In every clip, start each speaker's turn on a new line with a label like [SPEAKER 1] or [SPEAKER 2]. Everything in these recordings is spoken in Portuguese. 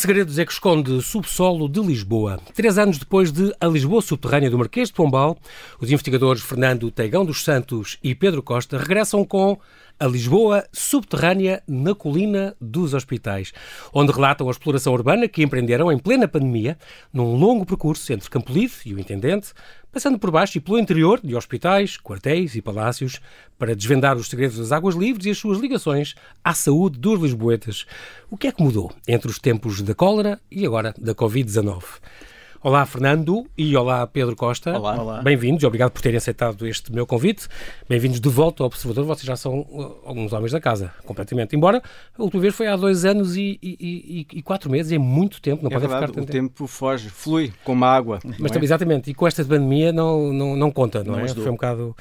[SPEAKER 1] segredos é que esconde o subsolo de Lisboa? Três anos depois de A Lisboa Subterrânea do Marquês de Pombal, os investigadores Fernando Teigão dos Santos e Pedro Costa regressam com a Lisboa subterrânea na colina dos hospitais, onde relatam a exploração urbana que empreenderam em plena pandemia, num longo percurso entre Campolide e o Intendente, passando por baixo e pelo interior de hospitais, quartéis e palácios, para desvendar os segredos das águas livres e as suas ligações à saúde dos lisboetas. O que é que mudou entre os tempos da cólera e agora da Covid-19? Olá, Fernando, e olá, Pedro Costa.
[SPEAKER 2] Olá. olá.
[SPEAKER 1] Bem-vindos, obrigado por terem aceitado este meu convite. Bem-vindos de volta ao Observador, vocês já são uh, alguns homens da casa, completamente. Embora a última vez foi há dois anos e, e, e, e quatro meses, é muito tempo, não
[SPEAKER 2] é
[SPEAKER 1] pode
[SPEAKER 2] verdade,
[SPEAKER 1] ficar tanto
[SPEAKER 2] o tempo. foge, flui como a água.
[SPEAKER 1] Mas é? exatamente, e com esta pandemia não, não, não conta, não, não é? Foi um bocado...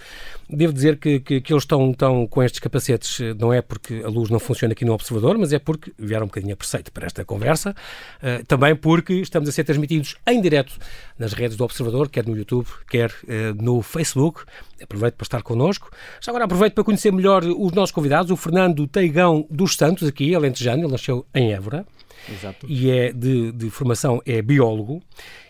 [SPEAKER 1] Devo dizer que, que, que, eles estão, estão com estes capacetes, eh, não é porque a luz não funciona aqui no Observador, mas é porque vieram um bocadinho a preceito para esta conversa, uh, também porque estamos a ser transmitidos em direto na nas redes do Observador, quer no YouTube, quer uh, no Facebook. Aproveito para estar connosco. Já agora aproveito para conhecer melhor os nossos convidados, o Fernando Teigão dos Santos, aqui, alentejano, ele nasceu em Évora.
[SPEAKER 2] Exato.
[SPEAKER 1] E é de, de formação é biólogo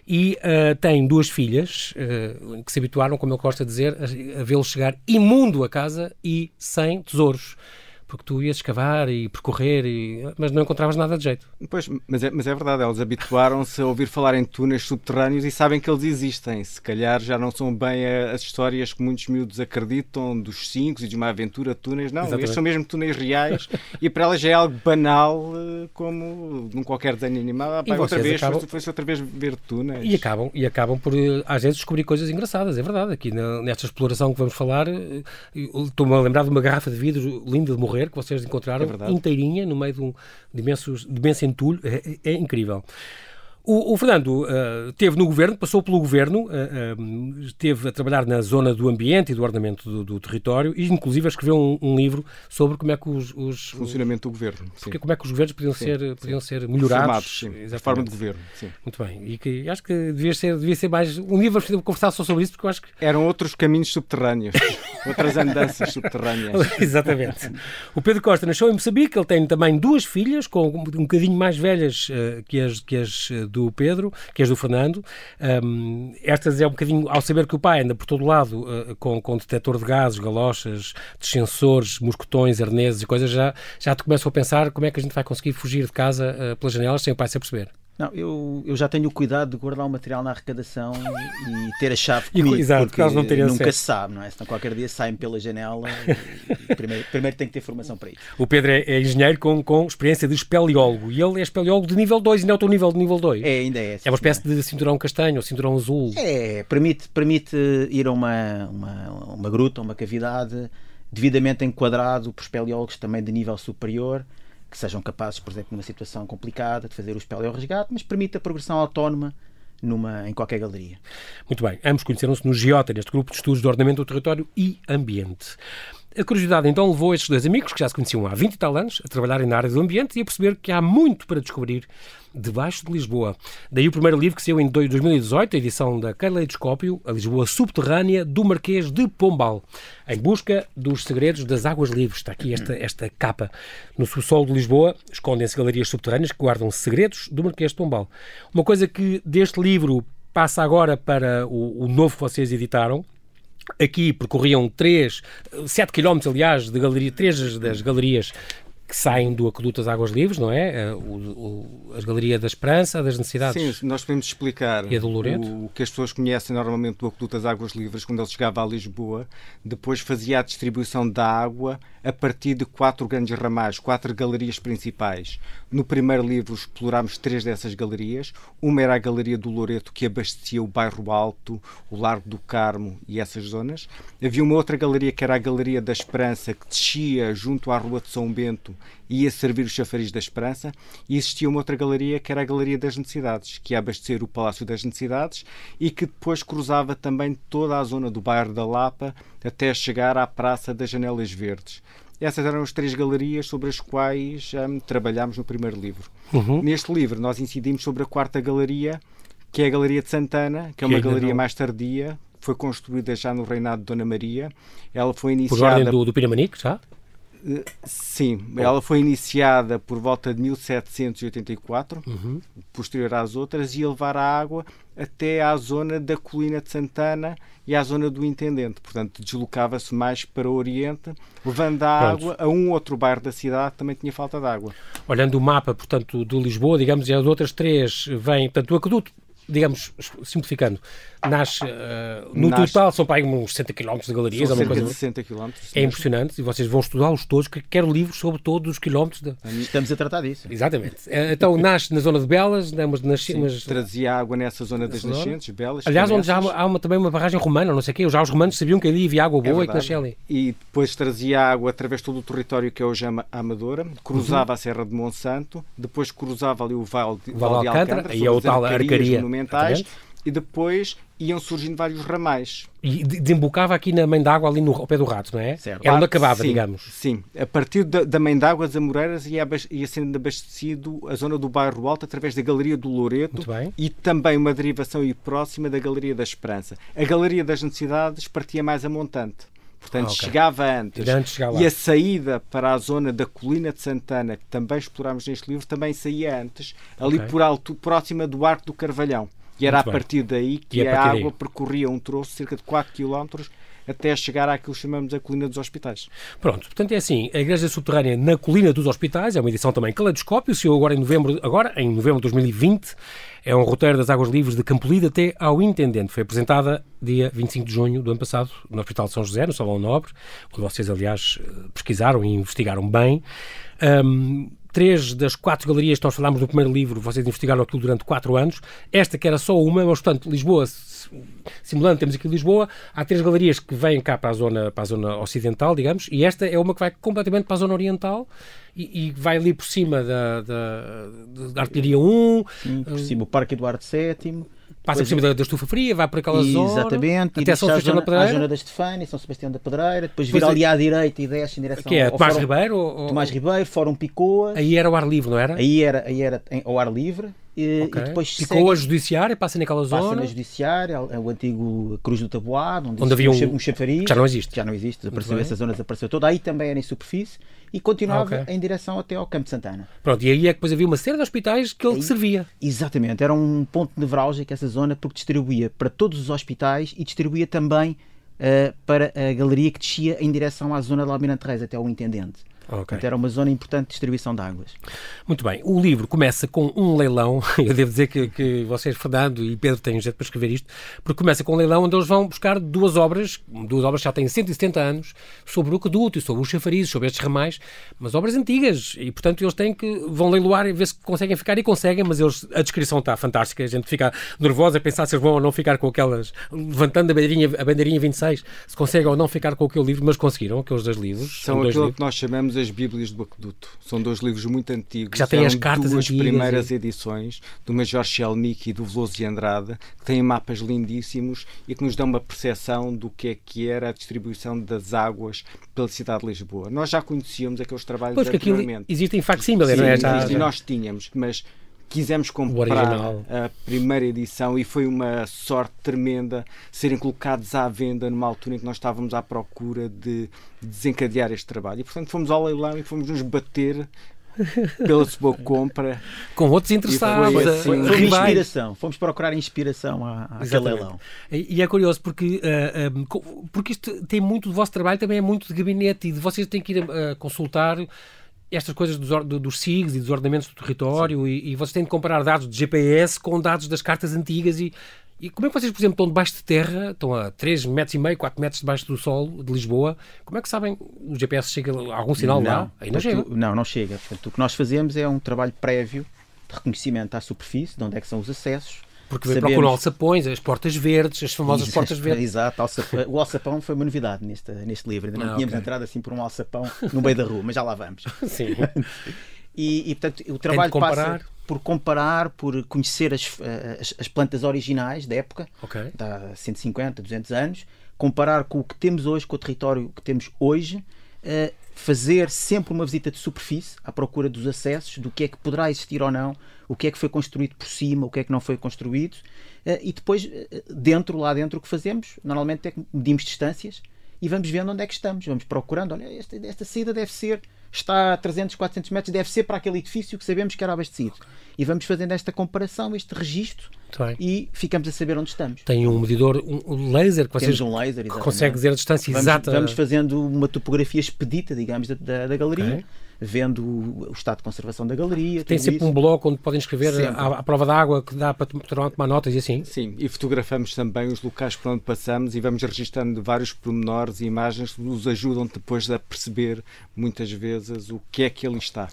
[SPEAKER 1] e uh, tem duas filhas uh, que se habituaram, como ele gosta de dizer, a, a vê-lo chegar imundo a casa e sem tesouros porque tu ias escavar e percorrer, e... mas não encontravas nada de jeito.
[SPEAKER 2] Pois, mas é, mas é verdade, eles habituaram-se a ouvir falar em túneis subterrâneos e sabem que eles existem. Se calhar já não são bem as histórias que muitos miúdos acreditam dos cinco e de uma aventura de túneis. Não, Exatamente. estes são mesmo túneis reais e para elas já é algo banal, eh, como num qualquer desenho animado. Ah, pá, outra vez, acabam... foi outra vez ver túneis.
[SPEAKER 1] E acabam, e acabam por, eh, às vezes, descobrir coisas engraçadas, é verdade. Aqui nesta exploração que vamos falar, eh, estou-me a lembrar de uma garrafa de vidro linda de morrer morrer, que vocês encontraram é inteirinha no meio de um de imenso entulho. É, é, é incrível. O, o Fernando uh, teve no governo, passou pelo governo, uh, uh, esteve a trabalhar na zona do ambiente e do ordenamento do, do território e, inclusive, escreveu um, um, livro sobre como é que os. os
[SPEAKER 2] funcionamento do governo.
[SPEAKER 1] Porque, como é que os governos podiam, sim, ser, sim. podiam ser melhorados.
[SPEAKER 2] Formados, sim. forma de governo. Sim.
[SPEAKER 1] Muito bem. E que acho que devia ser, devia ser mais. Um livro vamos conversar só sobre isso, porque eu acho que.
[SPEAKER 2] Eram outros caminhos subterrâneos, outras andanças subterrâneas.
[SPEAKER 1] Exatamente. O Pedro Costa nasceu em Moçambique, ele tem também duas filhas, com um bocadinho mais velhas que as, que as do Pedro, que és do Fernando. Um, estas é um bocadinho, ao saber que o pai anda por todo lado uh, com, com detector de gases, galochas, descensores, mosquetões, arneses e coisas, já, já te começam a pensar como é que a gente vai conseguir fugir de casa uh, pelas janelas sem o pai se aperceber.
[SPEAKER 3] Não, eu, eu já tenho o cuidado de guardar o material na arrecadação e ter a chave comigo,
[SPEAKER 1] e, exato, porque não
[SPEAKER 3] nunca
[SPEAKER 1] acesso.
[SPEAKER 3] se sabe, não é? Senão qualquer dia saem pela janela e, primeiro, primeiro tem que ter formação para isso.
[SPEAKER 1] O Pedro é, é, engenheiro com, com experiência de espeleólogo e ele é espeleólogo de nível 2 e não é o nível de nível 2.
[SPEAKER 3] É, ainda é.
[SPEAKER 1] é uma espécie de cinturão castanho ou cinturão azul.
[SPEAKER 3] É, permite, permite ir a uma, uma, uma gruta, uma cavidade devidamente enquadrado por espeleólogos também de nível superior que sejam capazes, por exemplo, numa situação complicada, de fazer o espelho ao resgate, mas permite a progressão autónoma numa, em qualquer galeria.
[SPEAKER 1] Muito bem. Ambos conheceram-se no GIOTA, neste grupo de estudos de ordenamento do território e ambiente. A curiosidade então levou estes dois amigos, que já se conheciam há 20 e tal anos, a trabalharem na área do ambiente e a perceber que há muito para descobrir debaixo de Lisboa. Daí o primeiro livro que saiu em 2018, a edição da Caleidoscópio, A Lisboa Subterrânea, do Marquês de Pombal, em busca dos segredos das águas livres. Está aqui esta, esta capa. No subsolo de Lisboa escondem-se galerias subterrâneas que guardam segredos do Marquês de Pombal. Uma coisa que deste livro passa agora para o, o novo que vocês editaram, Aqui percorriam 3, 7 km, aliás, de galeria, três das galerias que saem do Aqueduto das Águas Livres, não é? Eh, o, o, as Galerias da Esperança, das Necessidades.
[SPEAKER 2] Sim, nós podemos explicar
[SPEAKER 1] e a do Loreto.
[SPEAKER 2] o que as pessoas conhecem normalmente do Aqueduto das Águas Livres, quando ele chegava a Lisboa, depois fazia a distribuição da água a partir de quatro grandes ramais, quatro galerias principais. No primeiro livro explorámos três dessas galerias. Uma era a Galeria do Loreto, que abastecia o Bairro Alto, o Largo do Carmo e essas zonas. Havia uma outra galeria que era a Galeria da Esperança, que descia junto à Rua de São Bento ia servir os chafariz da Esperança. E existia uma outra galeria que era a Galeria das Necessidades, que ia abastecer o Palácio das Necessidades e que depois cruzava também toda a zona do bairro da Lapa até chegar à Praça das Janelas Verdes. Essas eram as três galerias sobre as quais um, trabalhámos no primeiro livro. Uhum. Neste livro, nós incidimos sobre a quarta galeria, que é a Galeria de Santana, que é uma que galeria não... mais tardia, foi construída já no reinado de Dona Maria. Ela foi iniciada.
[SPEAKER 1] Por ordem do, do Piramanique, já?
[SPEAKER 2] Sim, ela foi iniciada por volta de 1784, uhum. posterior às outras, e ia levar a água até à zona da colina de Santana e à zona do Intendente. Portanto, deslocava-se mais para o Oriente, levando a água a um outro bairro da cidade que também tinha falta de água.
[SPEAKER 1] Olhando o mapa, portanto, de Lisboa, digamos, e as outras três vêm, portanto, o aqueduto digamos, simplificando, nasce, uh, no nasce... total são para aí uns 60 km de galerias.
[SPEAKER 2] São cerca coisa... de 60 km.
[SPEAKER 1] É impressionante e vocês vão estudá-los todos, que quero livros sobre todos os quilómetros. De...
[SPEAKER 3] Estamos a tratar disso.
[SPEAKER 1] Exatamente. Eh, então nasce na zona de Belas, né, nas...
[SPEAKER 2] Sim, trazia água nessa zona das nascentes, Belas.
[SPEAKER 1] Aliás, onde já há, uma, também uma barragem romana, não sei o quê, já os romanos sabiam que ali havia água boa é e que nascia ali.
[SPEAKER 2] E depois trazia água através de todo o território que é hoje a Amadora, cruzava uhum. a Serra de Monsanto, depois cruzava ali o Vale de,
[SPEAKER 1] Vale de Alcântara, Alcântara e é o tal arcaria
[SPEAKER 2] monumentais e depois iam surgindo vários ramais.
[SPEAKER 1] E desembocava aqui na Mãe d'Água, ali no, ao pé do Rato, não é? Certo. Era onde acabava,
[SPEAKER 2] sim,
[SPEAKER 1] digamos.
[SPEAKER 2] Sim, a partir da, da Mãe d'Água, as Amoreiras, ia, ia sendo abastecido a zona do bairro Alto através da Galeria do Loreto e também uma derivação e próxima da Galeria da Esperança. A Galeria das Necessidades partia mais a montante. Portanto, ah, okay. chegava antes.
[SPEAKER 1] antes
[SPEAKER 2] e a saída para a zona da Colina de Santana, que também explorámos neste livro, também saía antes, ali okay. por alto, próxima do Arco do Carvalhão. E era Muito a partir bem. daí que a, a água daí. percorria um troço cerca de 4 km até chegar àquilo que chamamos a Colina dos Hospitais.
[SPEAKER 1] Pronto, portanto é assim, a Igreja Subterrânea na Colina dos Hospitais, é uma edição também caleidoscópio, se agora em novembro, agora em novembro de 2020, é um roteiro das Águas Livres de Campolide até ao Intendente. Foi apresentada dia 25 de junho do ano passado no Hospital de São José, no Salão Nobre, onde vocês, aliás, pesquisaram e investigaram bem. Um, três das quatro galerias que nós falámos no primeiro livro, vocês investigaram aquilo durante quatro anos. Esta que era só uma, mas portanto, Lisboa, simulando, temos aqui Lisboa, há três galerias que vêm cá para a zona, para a zona ocidental, digamos, e esta é uma que vai completamente para a zona oriental e, e vai ali por cima da, da, da Artilharia 1.
[SPEAKER 3] Sim, por cima o Parque Eduardo VII.
[SPEAKER 1] Passa por cima da, da, estufa fria, vai por aquela
[SPEAKER 3] zona. Exatamente.
[SPEAKER 1] Até São Sebastião da Pedreira.
[SPEAKER 3] A zona da Estefânia, São Sebastião da Pedreira. Depois vira ali à direita e desce em direção
[SPEAKER 1] que é, Tomás Fórum, Ribeiro?
[SPEAKER 3] Ou... Tomás Ribeiro, Fórum Picoas.
[SPEAKER 1] Aí era o ar livre, não era?
[SPEAKER 3] Aí era, aí era ao ar livre. E, okay. e depois
[SPEAKER 1] Ficou a judiciária, passa naquela zona.
[SPEAKER 3] Passa na judiciária, é o antigo Cruz do Taboado, onde, onde havia um, um chafariz.
[SPEAKER 1] Já não existe.
[SPEAKER 3] Já não existe, desapareceu, essa zona desapareceu toda. Aí também era em superfície e continuava okay. em direção até ao Campo de Santana.
[SPEAKER 1] Pronto, e aí é que depois havia uma série de hospitais que ele servia.
[SPEAKER 3] Exatamente, era um ponto nevrálgico essa zona porque distribuía para todos os hospitais e distribuía também uh, para a galeria que descia em direção à zona de Almirante Reis, até ao Intendente. Okay. Portanto, era uma zona importante de distribuição de águas.
[SPEAKER 1] Muito bem. O livro começa com um leilão. Eu devo dizer que, que vocês, Fernando e Pedro, têm um jeito para escrever isto, porque começa com um leilão onde eles vão buscar duas obras, duas obras que já têm 170 anos, sobre o aqueduto, sobre os chafarizes, sobre estes ramais, mas obras antigas. E, portanto, eles têm que, vão leiloar e ver se conseguem ficar, e conseguem, mas eles, a descrição está fantástica. A gente fica nervosa a pensar se eles vão ou não ficar com aquelas, levantando a bandeirinha, a bandeirinha 26, se conseguem ou não ficar com aquele livro, mas conseguiram aqueles dois livros.
[SPEAKER 2] São,
[SPEAKER 1] São
[SPEAKER 2] aquilo
[SPEAKER 1] livros.
[SPEAKER 2] que nós chamamos as Bíblias do Aqueduto. São dois livros muito antigos.
[SPEAKER 1] Que já têm as cartas
[SPEAKER 2] duas
[SPEAKER 1] antigas
[SPEAKER 2] primeiras e... edições do Major Shelmick e do Veloso de Andrade, que têm mapas lindíssimos e que nos dão uma percepção do que é que era a distribuição das águas pela cidade de Lisboa. Nós já conhecíamos aqueles trabalhos
[SPEAKER 1] pois anteriormente. Existem facsímile, não é?
[SPEAKER 2] Já, já. nós tínhamos, mas quisemos comprar a primeira edição e foi uma sorte tremenda serem colocados à venda numa altura em que nós estávamos à procura de desencadear este trabalho. E portanto fomos ao leilão e fomos nos bater pela sua compra.
[SPEAKER 1] Com outros interessados.
[SPEAKER 3] Foi, assim, foi, foi inspiração. Fomos procurar inspiração àquele leilão.
[SPEAKER 1] E é curioso porque, uh, uh, porque isto tem muito do vosso trabalho, também é muito de gabinete e de vocês têm que ir uh, consultar estas coisas dos, dos SIGs e dos ordenamentos do território e, e, vocês têm de comparar dados de GPS com dados das cartas antigas e, e como é que vocês, por exemplo, estão debaixo de terra, estão a 3 metros e meio, 4 metros debaixo do solo de Lisboa, como é que sabem o GPS chega a algum sinal
[SPEAKER 3] não,
[SPEAKER 1] lá?
[SPEAKER 3] Não chega. Não, não chega. Portanto, o que nós fazemos é um trabalho prévio de reconhecimento à superfície, de onde é que são os acessos,
[SPEAKER 1] porque Sabemos... procuram alçapões, as portas verdes, as famosas portas verdes.
[SPEAKER 3] Exato, o alçapão foi uma novidade neste, neste livro. Ainda não ah, tínhamos okay. entrado assim por um alçapão no meio da rua, mas já lá vamos.
[SPEAKER 1] Sim.
[SPEAKER 3] e, e, portanto, o trabalho passa por comparar, por conhecer as, as, as, plantas originais da época,
[SPEAKER 1] okay.
[SPEAKER 3] há 150, 200 anos, comparar com o que temos hoje, com o território que temos hoje, uh, fazer sempre uma visita de superfície à procura dos acessos, do que é que poderá existir ou não, o que é que foi construído por cima, o que é que não foi construído, uh, e depois, uh, dentro, lá dentro, o que fazemos, normalmente é que medimos distâncias e vamos vendo onde é que estamos. Vamos procurando, olha, esta, esta saída deve ser, está a 300, 400 metros, deve ser para aquele edifício que sabemos que era abastecido. E vamos fazendo esta comparação, este registro, e ficamos a saber onde estamos.
[SPEAKER 1] Tem um medidor, um laser que vocês
[SPEAKER 3] um laser,
[SPEAKER 1] que consegue dizer a distância
[SPEAKER 3] vamos,
[SPEAKER 1] exata.
[SPEAKER 3] Vamos fazendo uma topografia expedita, digamos, da, da, da galeria. Okay vendo o estado de conservação da galeria.
[SPEAKER 1] Tem sempre
[SPEAKER 3] isso.
[SPEAKER 1] um bloco onde podem escrever à, prova da água que dá para tomar notas e assim?
[SPEAKER 2] Sim, e fotografamos também os locais por onde passamos e vamos registrando vários pormenores e imagens que nos ajudam depois a perceber muitas vezes o que é que ali está.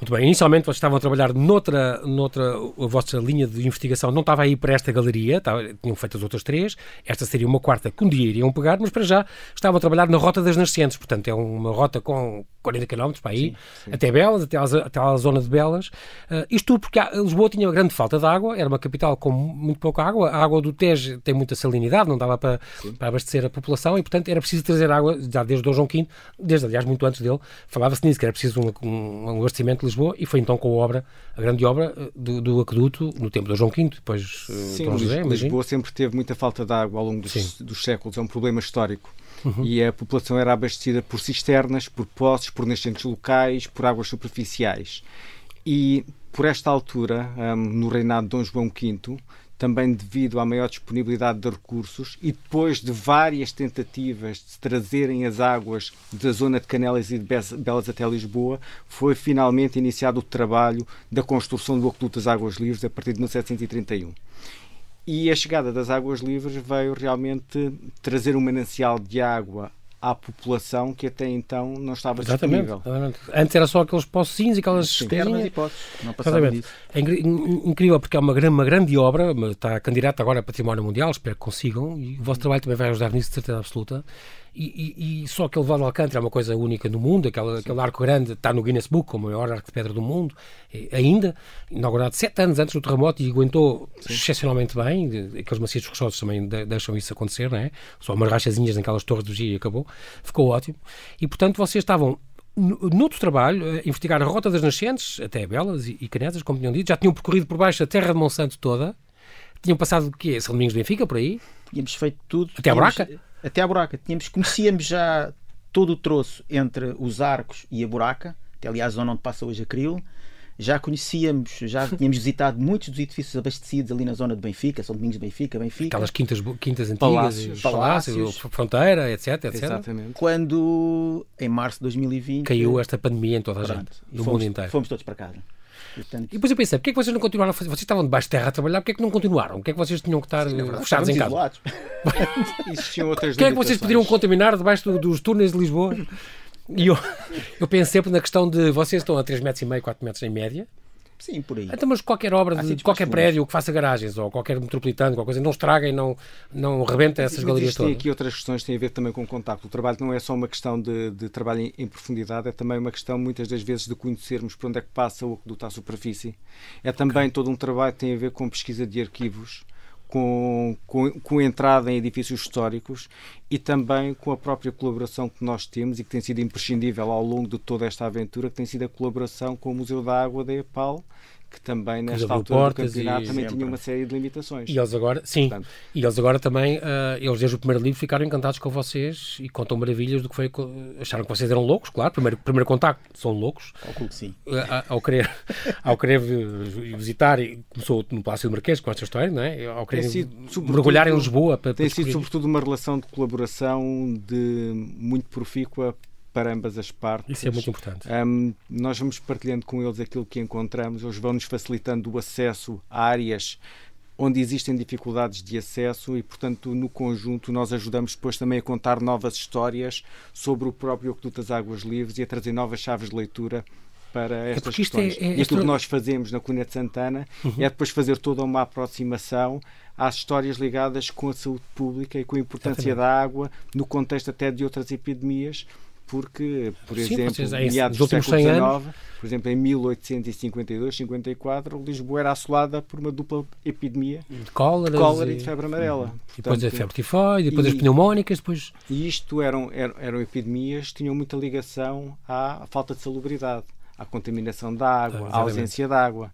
[SPEAKER 1] Muito bem, inicialmente vocês estavam a trabalhar noutra, noutra a vossa linha de investigação não estava aí para esta galeria, estava, tinham feito as outras três, esta seria uma quarta que um dia iriam pegar, mas para já estavam a trabalhar na Rota das Nascentes, portanto é uma rota com 40 km para aí, sim, sim. até Belas, até, até a zona de Belas. Uh, isto tudo porque Lisboa tinha uma grande falta de água, era uma capital com muito pouca água. A água do Tejo tem muita salinidade, não dava para, para abastecer a população e, portanto, era preciso trazer água já desde Dom João V, desde, aliás, muito antes dele. Falava-se nisso, que era preciso um, um, um, abastecimento de Lisboa e foi então com a obra, a grande obra ah, do, do aqueduto no tempo de Dom João V, depois
[SPEAKER 2] uh, Sim, Dom José. Lisboa sempre teve muita falta de água ao longo dos, dos séculos, é um problema histórico. Uhum. E a população era abastecida por cisternas, por poços, por nascentes locais, por águas superficiais. E por esta altura, um, no reinado de Dom João V, também devido à maior disponibilidade de recursos e depois de várias tentativas de trazerem as águas da zona de Canelas e de Belas até Lisboa, foi finalmente iniciado o trabalho da construção do Aqueduto das Águas Livres a partir de 1731. E a chegada das águas livres veio realmente trazer um manancial de água à população que até então não estava
[SPEAKER 1] exatamente,
[SPEAKER 2] disponível.
[SPEAKER 1] Exatamente. Antes era só aqueles pocinhos e aquelas
[SPEAKER 3] cisternas e. Não disso.
[SPEAKER 1] É incrível porque é uma grande, uma grande obra, está candidata agora a Património Mundial, espero que consigam, e o vosso trabalho também vai ajudar nisso, de certeza absoluta. E, e, e, só aquele Vale Alcântara é uma coisa única no mundo, aquele, aquele arco grande está no Guinness Book como o maior arco de pedra do mundo, ainda, inaugurado sete anos antes do terremoto e aguentou Sim. excepcionalmente bem, aqueles macios rochosos também deixam isso acontecer, não é? Só umas rachazinhas naquelas torres do dia e acabou, ficou ótimo. E portanto vocês estavam noutro trabalho, a investigar a Rota das Nascentes, até Belas e, e Canetas, como tinham dito, já tinham percorrido por baixo a terra de Monsanto toda, tinham passado o quê? São Domingos de Benfica, por aí?
[SPEAKER 3] Tínhamos feito tudo.
[SPEAKER 1] Até a Braca?
[SPEAKER 3] Até à buraca. Tínhamos, conhecíamos já todo o troço entre os arcos e a buraca, até aliás a zona onde passa hoje a Cril. Já conhecíamos, já tínhamos visitado muitos dos edifícios abastecidos ali na zona de Benfica, São Domingos de Benfica, Benfica.
[SPEAKER 1] Aquelas quintas, quintas antigas, palácios, palácios, fronteira, etc, etc.
[SPEAKER 2] Exatamente.
[SPEAKER 3] Quando, em março de 2020...
[SPEAKER 1] Caiu esta pandemia em toda a pronto, gente, no
[SPEAKER 3] fomos,
[SPEAKER 1] mundo inteiro.
[SPEAKER 3] Fomos todos para casa.
[SPEAKER 1] Portanto... E depois eu pensei, porquê é que vocês não continuaram a fazer? Vocês estavam debaixo de terra a trabalhar, porquê é que não continuaram? Porquê é que vocês tinham que estar Sim, verdade, fechados em casa?
[SPEAKER 2] Existiam outras
[SPEAKER 1] Porquê é que vocês poderiam contaminar debaixo do, dos túneis de Lisboa? E eu, eu penso sempre na questão de vocês estão a 3,5 metros, 4 metros em média,
[SPEAKER 3] Sim, por aí.
[SPEAKER 1] Então, mas qualquer obra, de, qualquer prédio que faça garagens ou qualquer metropolitano, qualquer coisa, não estraga e não, não rebenta essas galerias todas.
[SPEAKER 2] Tem aqui outras questões que têm a ver também com o contacto. O trabalho não é só uma questão de, de trabalho em, em, profundidade, é também uma questão, muitas das vezes, de conhecermos por onde é que passa o aqueduto à superfície. É também okay. todo um trabalho que tem a ver com pesquisa de arquivos com, com, com entrada em edifícios históricos e também com a própria colaboração que nós temos e que tem sido imprescindível ao longo de toda esta aventura, que tem sido a colaboração com o Museu da Água da EPAL, que também nesta altura do campeonato e... também sempre. tinha uma série de limitações.
[SPEAKER 1] E eles agora, sim, Portanto, e eles agora também, uh, eles desde o primeiro livro ficaram encantados com vocês e contam maravilhas do que foi, acharam que vocês eram loucos, claro, primeiro, primeiro contacto, são loucos.
[SPEAKER 3] Calculo que sim. Uh,
[SPEAKER 1] ao querer, ao querer visitar, e começou no Palácio do Marquês com esta história, não é? Ao querer mergulhar em Lisboa para,
[SPEAKER 2] Tem
[SPEAKER 1] para
[SPEAKER 2] sido sobretudo uma relação de colaboração de muito profícua para ambas as partes.
[SPEAKER 1] Isso é muito importante.
[SPEAKER 2] Um, nós vamos partilhando com eles aquilo que encontramos, eles vão-nos facilitando o acesso a áreas onde existem dificuldades de acesso e, portanto, no conjunto nós ajudamos depois também a contar novas histórias sobre o próprio Aqueduto das Águas Livres e a trazer novas chaves de leitura para é estas é questões. É, é, e aquilo que nós fazemos na Cunha de Santana uhum. é depois fazer toda uma aproximação às histórias ligadas com a saúde pública e com a importância Exatamente. da água no contexto até de outras epidemias porque, por Sim, exemplo, é meados do século XIX, por exemplo, em 1852-54, Lisboa era assolada por uma dupla epidemia
[SPEAKER 1] de cólera,
[SPEAKER 2] cólera e... de febre amarela.
[SPEAKER 1] Portanto, depois a febre tifoide, depois e, as pneumónicas, depois...
[SPEAKER 2] E isto eram, eram, eram epidemias que tinham muita ligação à falta de salubridade, à contaminação da água, ah, à ausência de água.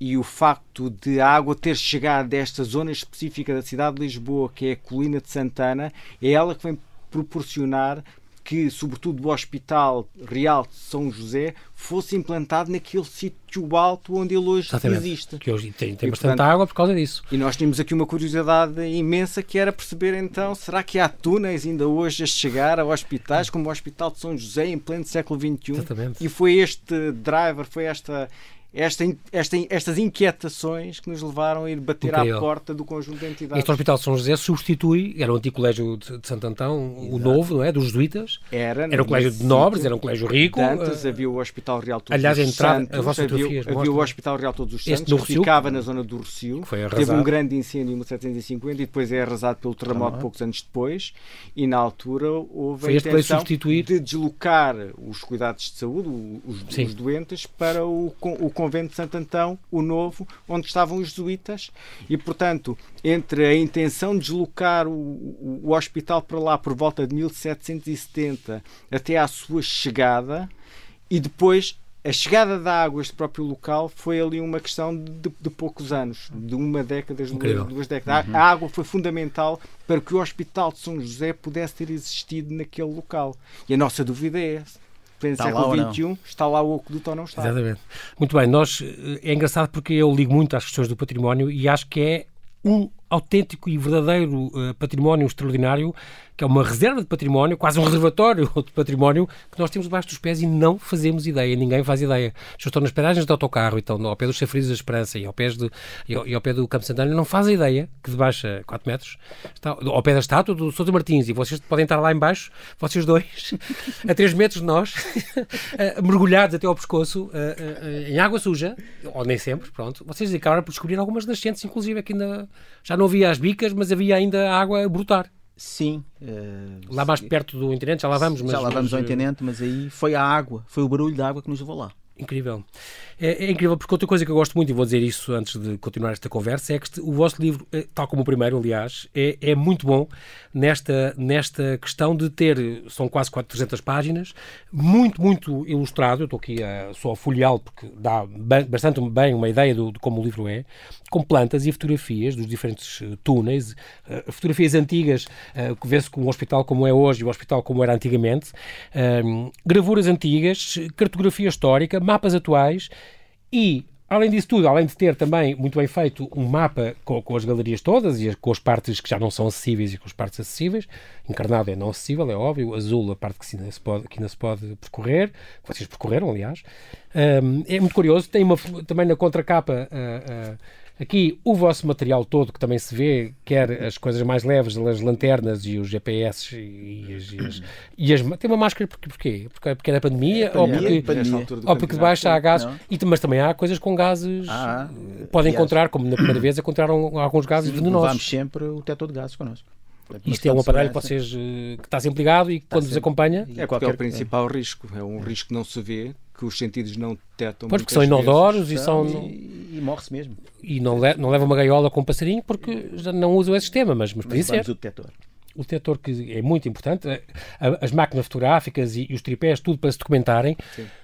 [SPEAKER 2] E o facto de a água ter chegado desta zona específica da cidade de Lisboa, que é a colina de Santana, é ela que vem proporcionar que, sobretudo, o Hospital Real de São José fosse implantado naquele sítio alto onde ele hoje
[SPEAKER 1] Exatamente.
[SPEAKER 2] existe.
[SPEAKER 1] Que hoje tem, tem
[SPEAKER 2] E,
[SPEAKER 1] bastante
[SPEAKER 2] portanto,
[SPEAKER 1] água por causa disso.
[SPEAKER 2] E nós tínhamos aqui uma curiosidade imensa que era perceber então, será que há túneis ainda hoje a chegar a hospitais como o Hospital de São José em pleno século XXI?
[SPEAKER 1] Exatamente.
[SPEAKER 2] E foi este driver, foi esta, esta, esta, estas inquietações que nos levaram a ir bater à porta do conjunto de entidades.
[SPEAKER 1] Este Hospital de São José substitui, era o antigo colégio de, de Santo Antão, o novo, não é? Dos jesuítas.
[SPEAKER 2] Era,
[SPEAKER 1] Era um colégio de nobres, era um colégio rico.
[SPEAKER 2] Antes
[SPEAKER 1] eh,
[SPEAKER 2] havia o Hospital Real Todos
[SPEAKER 1] aliás,
[SPEAKER 2] os
[SPEAKER 1] entrada-
[SPEAKER 2] Santos,
[SPEAKER 1] vossas
[SPEAKER 2] havia, havia o
[SPEAKER 1] mostram.
[SPEAKER 2] Hospital Real Todos os Santos, que ficava na zona do.
[SPEAKER 1] Foi
[SPEAKER 2] Teve um grande incêndio em 1750 e depois é arrasado pelo terremoto poucos anos depois. E na altura houve
[SPEAKER 1] Foi
[SPEAKER 2] a intenção
[SPEAKER 1] substituir-
[SPEAKER 2] de deslocar os cuidados de saúde, os, os doentes, para o, o convento de Santo Antão, o novo, onde estavam os jesuítas. E, portanto, entre a intenção de deslocar o, o- o hospital para lá por volta de 1770 até à sua chegada, e depois a chegada da água a este próprio local foi ali uma questão de, de poucos anos, de uma década, duas, duas décadas. A- A água foi fundamental para que o Hospital de São José pudesse ter existido naquele local. E a nossa dúvida é essa. No
[SPEAKER 3] Está
[SPEAKER 2] século? XXI, está lá o aqueduto ou não está?
[SPEAKER 1] Exatamente. Muito bem, nós eh, é engraçado porque eu ligo muito às questões do património e acho que é um autêntico e verdadeiro eh, património extraordinário, que é uma reserva de património, quase um reservatório de património que nós temos debaixo dos pés e não fazemos ideia, ninguém faz ideia. Já estou nas paragens de autocarro, então ao pé dos chafrizes da Esperança e ao, pé de, e ao, e ao pé do Campo Santana, não fazem ideia que debaixo a 4 metros, está, ao pé da estátua do Sousa Martins, e vocês podem estar lá embaixo, vocês dois, a 3 metros de nós, eh, mergulhados até ao pescoço, eh, eh, em água suja, ou nem sempre, pronto, vocês acabaram por descobrir algumas nascentes, inclusive aqui na, já não havia as bicas, mas havia ainda água a brotar.
[SPEAKER 3] Sim. eh,
[SPEAKER 1] Lá mais perto do intendente, já lá vamos. Mas,
[SPEAKER 3] já lá vamos ao
[SPEAKER 1] mas, eh,
[SPEAKER 3] intendente, mas aí foi a água, foi o barulho da água que nos levou lá.
[SPEAKER 1] Incrível. É, é incrível, porque outra coisa que eu gosto muito, e vou dizer isso antes de continuar esta conversa, é que o vosso livro, eh, tal como o primeiro, aliás, é, é muito bom nesta, nesta questão de ter, são quase 400 páginas, muito, muito ilustrado. Eu estou aqui a, só a folheá-lo porque dá ba- bastante bem uma ideia do, de como o livro é, com plantas e fotografias dos diferentes eh, túneis, eh, fotografias antigas, eh, que vê-se com um hospital como é hoje e o hospital como era antigamente, eh, gravuras antigas, cartografia histórica, mapas atuais e, além disso tudo, além de ter também muito bem feito um mapa com, com as galerias todas e com as partes que já não são acessíveis e com as partes acessíveis, encarnado é não acessível, é óbvio, azul a parte que, ainda se pode, que ainda se pode percorrer, que vocês percorreram, aliás. Hum, é muito curioso, tem uma, também na contracapa ah, ah, aqui o vosso material todo, que também se vê, quer as coisas mais leves, as lanternas e os GPS e, as, e as- e as- Tem uma máscara porque, porquê? Porque, porque é da pandemia?
[SPEAKER 3] É
[SPEAKER 1] ou
[SPEAKER 3] pandemia,
[SPEAKER 1] porque,
[SPEAKER 3] pandemia.
[SPEAKER 1] Ou porque debaixo há gases, e, mas também há coisas com gases.
[SPEAKER 3] Ah,
[SPEAKER 1] podem encontrar, como na primeira vez, encontraram alguns gases venenosos.
[SPEAKER 3] Levámos sempre o tetor de gases connosco.
[SPEAKER 1] Isto é um aparelho que vocês eh, que está sempre ligado e que quando vos
[SPEAKER 3] sempre.
[SPEAKER 1] acompanha.
[SPEAKER 3] E
[SPEAKER 2] É porque é
[SPEAKER 3] qualquer-
[SPEAKER 2] o principal risco. É um risco que não se vê, que os sentidos não detectam.
[SPEAKER 1] Pois, porque são
[SPEAKER 2] vezes.
[SPEAKER 1] inodoros e são.
[SPEAKER 3] E, e morre-se mesmo.
[SPEAKER 1] E não, le, não leva uma gaiola com um passarinho porque já não usam esse sistema, mas, mas podia
[SPEAKER 3] Mas
[SPEAKER 1] ser.
[SPEAKER 3] levamos o detector.
[SPEAKER 1] o detector que é muito importante, a- as máquinas fotográficas e, e os tripés, tudo para se documentarem.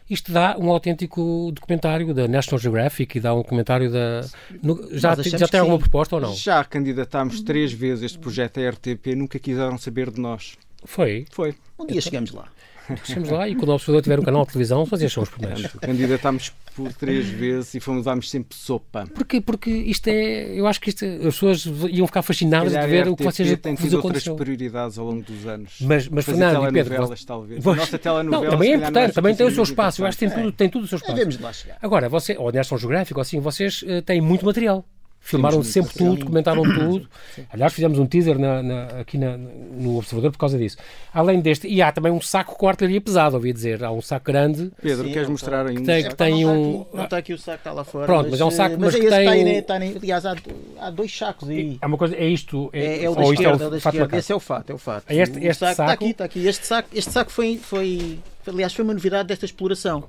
[SPEAKER 1] Isto dá um autêntico documentário da National Geographic e dá um documentário da. no- já, já tem alguma
[SPEAKER 3] sim.
[SPEAKER 1] proposta ou não?
[SPEAKER 2] Já candidatámos três vezes este projeto à RTP, nunca quiseram saber de nós.
[SPEAKER 1] Foi.
[SPEAKER 2] Foi.
[SPEAKER 3] Um dia chegamos lá.
[SPEAKER 1] Deixamos lá e quando o observador tiver um canal de televisão, vocês são os primeiros.
[SPEAKER 2] Candidatámos por três vezes e fomos dámos sempre sopa.
[SPEAKER 1] Porque, porque isto é. Eu acho que isto, as pessoas iam ficar fascinadas de ver o que vocês vos
[SPEAKER 2] tido outras
[SPEAKER 1] aconteceu.
[SPEAKER 2] prioridades ao longo dos anos.
[SPEAKER 1] Mas, mas
[SPEAKER 2] Fazer
[SPEAKER 1] Fernando e Pedro.
[SPEAKER 2] telenovelas,
[SPEAKER 1] você-
[SPEAKER 2] talvez. A nossa telenovela,
[SPEAKER 1] não, também é importante,
[SPEAKER 2] não
[SPEAKER 1] também tem o seu espaço. Eu acho que tem tudo, tem tudo o seu espaço.
[SPEAKER 3] Devemos de lá chegar.
[SPEAKER 1] Agora, você, ou National Geographic, ou assim, vocês eh, têm muito material. Filmaram sempre tudo, documentaram tudo. Aliás, fizemos um teaser na- na- aqui na- no Observador por causa disso. Além deste, e há também um saco com artilharia pesada, ouvi dizer. Há um saco grande.
[SPEAKER 2] Pedro,
[SPEAKER 3] Sim,
[SPEAKER 2] queres
[SPEAKER 3] não
[SPEAKER 2] mostrar aí um
[SPEAKER 1] tem-
[SPEAKER 3] É,
[SPEAKER 1] que tem
[SPEAKER 3] não está
[SPEAKER 1] um-
[SPEAKER 3] aqui- não está aqui o saco, está lá fora.
[SPEAKER 1] Pronto, mas é um saco,
[SPEAKER 3] eh,
[SPEAKER 1] mas que
[SPEAKER 3] esse
[SPEAKER 1] tem
[SPEAKER 3] está aí, está aí- aliás, há, há dois sacos aí.
[SPEAKER 1] É uma coisa, é isto.
[SPEAKER 3] É, é o da
[SPEAKER 1] isto
[SPEAKER 3] esquerda, é o da
[SPEAKER 1] fato
[SPEAKER 3] esquerda. Esse é o fato, é o fato.
[SPEAKER 1] É este- este
[SPEAKER 3] Está
[SPEAKER 1] saco-
[SPEAKER 3] aqui, está aqui. Este saco, este saco foi, foi, aliás, foi uma novidade desta exploração.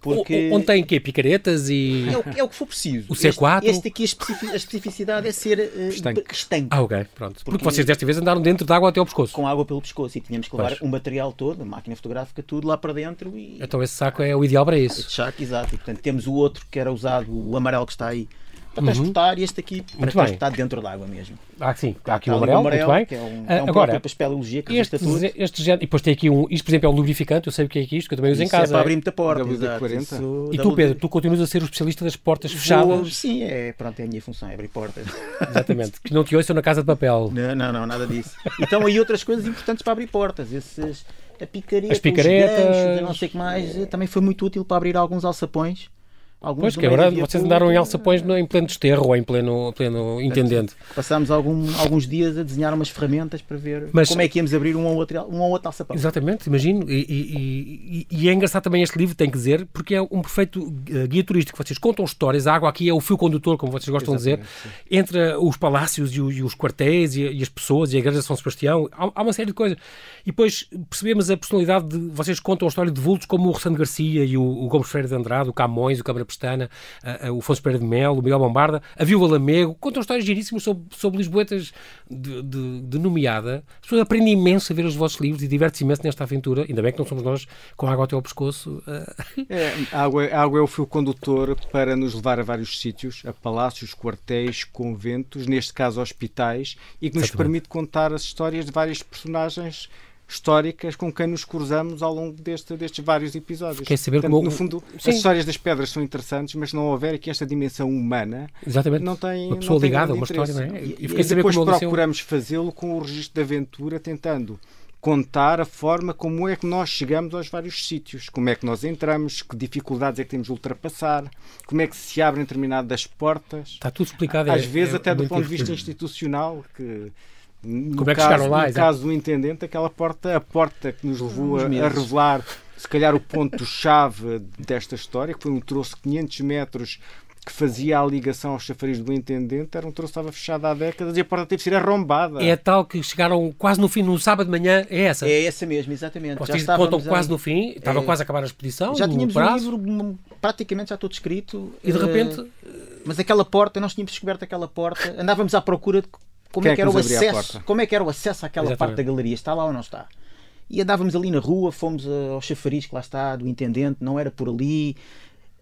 [SPEAKER 3] Porque
[SPEAKER 1] O- Onde tem quê? Picaretas e.
[SPEAKER 3] é, o, que- é o que for preciso.
[SPEAKER 1] O C4?
[SPEAKER 3] Este, este aqui, a, especifi- a especificidade é ser
[SPEAKER 2] Estanque.
[SPEAKER 3] estanque.
[SPEAKER 1] Ah, ok, pronto. Porque,
[SPEAKER 3] Porque-
[SPEAKER 1] vocês desta vez andaram dentro de água até ao pescoço.
[SPEAKER 3] Com água pelo pescoço e tínhamos que levar
[SPEAKER 1] Pois.
[SPEAKER 3] o material todo, a máquina fotográfica, tudo lá para dentro e
[SPEAKER 1] Então esse saco é o ideal para isso.
[SPEAKER 3] este saco, exato. E portanto temos o outro que era usado, o amarelo que está aí, para transportar e este aqui para
[SPEAKER 1] Muito bem.
[SPEAKER 3] transportar dentro da água mesmo.
[SPEAKER 1] Ah, sim, há aqui o
[SPEAKER 3] ali
[SPEAKER 1] amarelo, muito bem.
[SPEAKER 3] que é um,
[SPEAKER 1] Ah,
[SPEAKER 3] é um
[SPEAKER 1] agora,
[SPEAKER 3] espeleologia que
[SPEAKER 1] este,
[SPEAKER 3] tudo.
[SPEAKER 1] este género, e depois tem aqui um, isto por exemplo é um lubrificante, eu sei o que é que é isto, que eu também uso em
[SPEAKER 3] Isso é
[SPEAKER 1] casa.
[SPEAKER 3] para abrir muita porta.
[SPEAKER 2] WD-40.
[SPEAKER 3] exato, isso-
[SPEAKER 1] E tu, Pedro, tu continuas a ser o especialista das portas
[SPEAKER 3] Vou-
[SPEAKER 1] fechadas,
[SPEAKER 3] Sim, é, pronto, é a minha função, é abrir portas.
[SPEAKER 1] exatamente, que não te ouçam na casa de papel.
[SPEAKER 3] Não, não, não, nada disso. Então aí outras coisas importantes para abrir portas. Esses, a picareta,
[SPEAKER 1] As picaretas.
[SPEAKER 3] os ganchos, não sei o que mais, também foi muito útil para abrir alguns alçapões. Alguns
[SPEAKER 1] Pois,
[SPEAKER 3] do
[SPEAKER 1] que
[SPEAKER 3] meio da
[SPEAKER 1] agora
[SPEAKER 3] via
[SPEAKER 1] vocês andaram em alçapões no- em pleno desterro ou em pleno, pleno intendente.
[SPEAKER 3] Passámos algum- alguns dias a desenhar umas ferramentas para ver
[SPEAKER 1] Mas-
[SPEAKER 3] como é que íamos abrir um ou outro, um ou outro alçapão.
[SPEAKER 1] Exatamente, imagino. E, e- e- é engraçado também este livro, tem que dizer, porque é um perfeito eh, guia turístico. Vocês contam histórias, a água aqui é o fio condutor, como vocês gostam de dizer, entre os palácios e, os quartéis e, as pessoas e a Igreja de São Sebastião. Há, há uma série de coisas. E depois percebemos a personalidade de. Vocês contam a história de vultos como o Ressano Garcia e o, o Gomes Ferreira de Andrade, o Camões, o Câmara Pestana, a- a- o Afonso Pereira de Melo, o Miguel Bombarda, a Viúva Lamego. Contam histórias giríssimas sobre, sobre Lisboetas de, de, de nomeada. As pessoas aprendem imenso a ver os vossos livros e divertem-se imenso nesta aventura. Ainda bem que não somos nós com a água até ao pescoço.
[SPEAKER 2] É, a, água, a água é o fio condutor para nos levar a vários sítios, a palácios, quartéis, conventos, neste caso hospitais, e que nos
[SPEAKER 1] Exatamente.
[SPEAKER 2] permite contar as histórias de várias personagens históricas com quem nos cruzamos ao longo deste, destes vários episódios.
[SPEAKER 1] Quer saber
[SPEAKER 2] Portanto,
[SPEAKER 1] como-
[SPEAKER 2] No fundo,
[SPEAKER 1] Sim.
[SPEAKER 2] as histórias das pedras são interessantes, mas não houver aqui esta dimensão humana,
[SPEAKER 1] exatamente.
[SPEAKER 2] não tem
[SPEAKER 1] uma pessoa ligada,
[SPEAKER 2] grande
[SPEAKER 1] uma história, não é?
[SPEAKER 3] E-
[SPEAKER 1] E
[SPEAKER 3] e
[SPEAKER 1] a
[SPEAKER 2] depois procuramos fazê-lo com o registro de aventura, tentando contar a forma como é que nós chegamos aos vários sítios, como é que nós entramos, que dificuldades é que temos de ultrapassar, como é que se abrem determinadas portas.
[SPEAKER 1] Está tudo explicado.
[SPEAKER 2] Às
[SPEAKER 1] é-
[SPEAKER 2] vezes,
[SPEAKER 1] é
[SPEAKER 2] até do
[SPEAKER 1] muito
[SPEAKER 2] ponto de vista institucional, que no
[SPEAKER 1] Como é que
[SPEAKER 2] caso,
[SPEAKER 1] chegaram lá,
[SPEAKER 2] no caso do intendente, aquela porta, a porta que nos levou a, a revelar, se calhar, o ponto-chave desta história, que foi um troço de 500 metros que fazia a ligação aos chafariz do intendente, era um troço que estava fechado há décadas e a porta teve de ser arrombada.
[SPEAKER 1] É a tal que chegaram quase no fim, no sábado de manhã, é essa.
[SPEAKER 3] É essa mesmo, exatamente.
[SPEAKER 1] Vocês
[SPEAKER 3] estávamos
[SPEAKER 1] contam quase no fim, estava
[SPEAKER 3] É.
[SPEAKER 1] quase a acabar a expedição,
[SPEAKER 3] Já tínhamos
[SPEAKER 1] prazo,
[SPEAKER 3] um livro praticamente já todo escrito.
[SPEAKER 1] e de
[SPEAKER 3] eh,
[SPEAKER 1] repente,
[SPEAKER 3] Mas aquela porta, nós tínhamos descoberto aquela porta, andávamos à procura de como
[SPEAKER 2] Quem
[SPEAKER 3] é
[SPEAKER 2] é
[SPEAKER 3] que era o acesso, como é que era o acesso àquela
[SPEAKER 1] Exatamente.
[SPEAKER 3] parte da galeria, está lá ou não está? E andávamos ali na rua, fomos eh, ao chafariz que lá está, do intendente, não era por ali.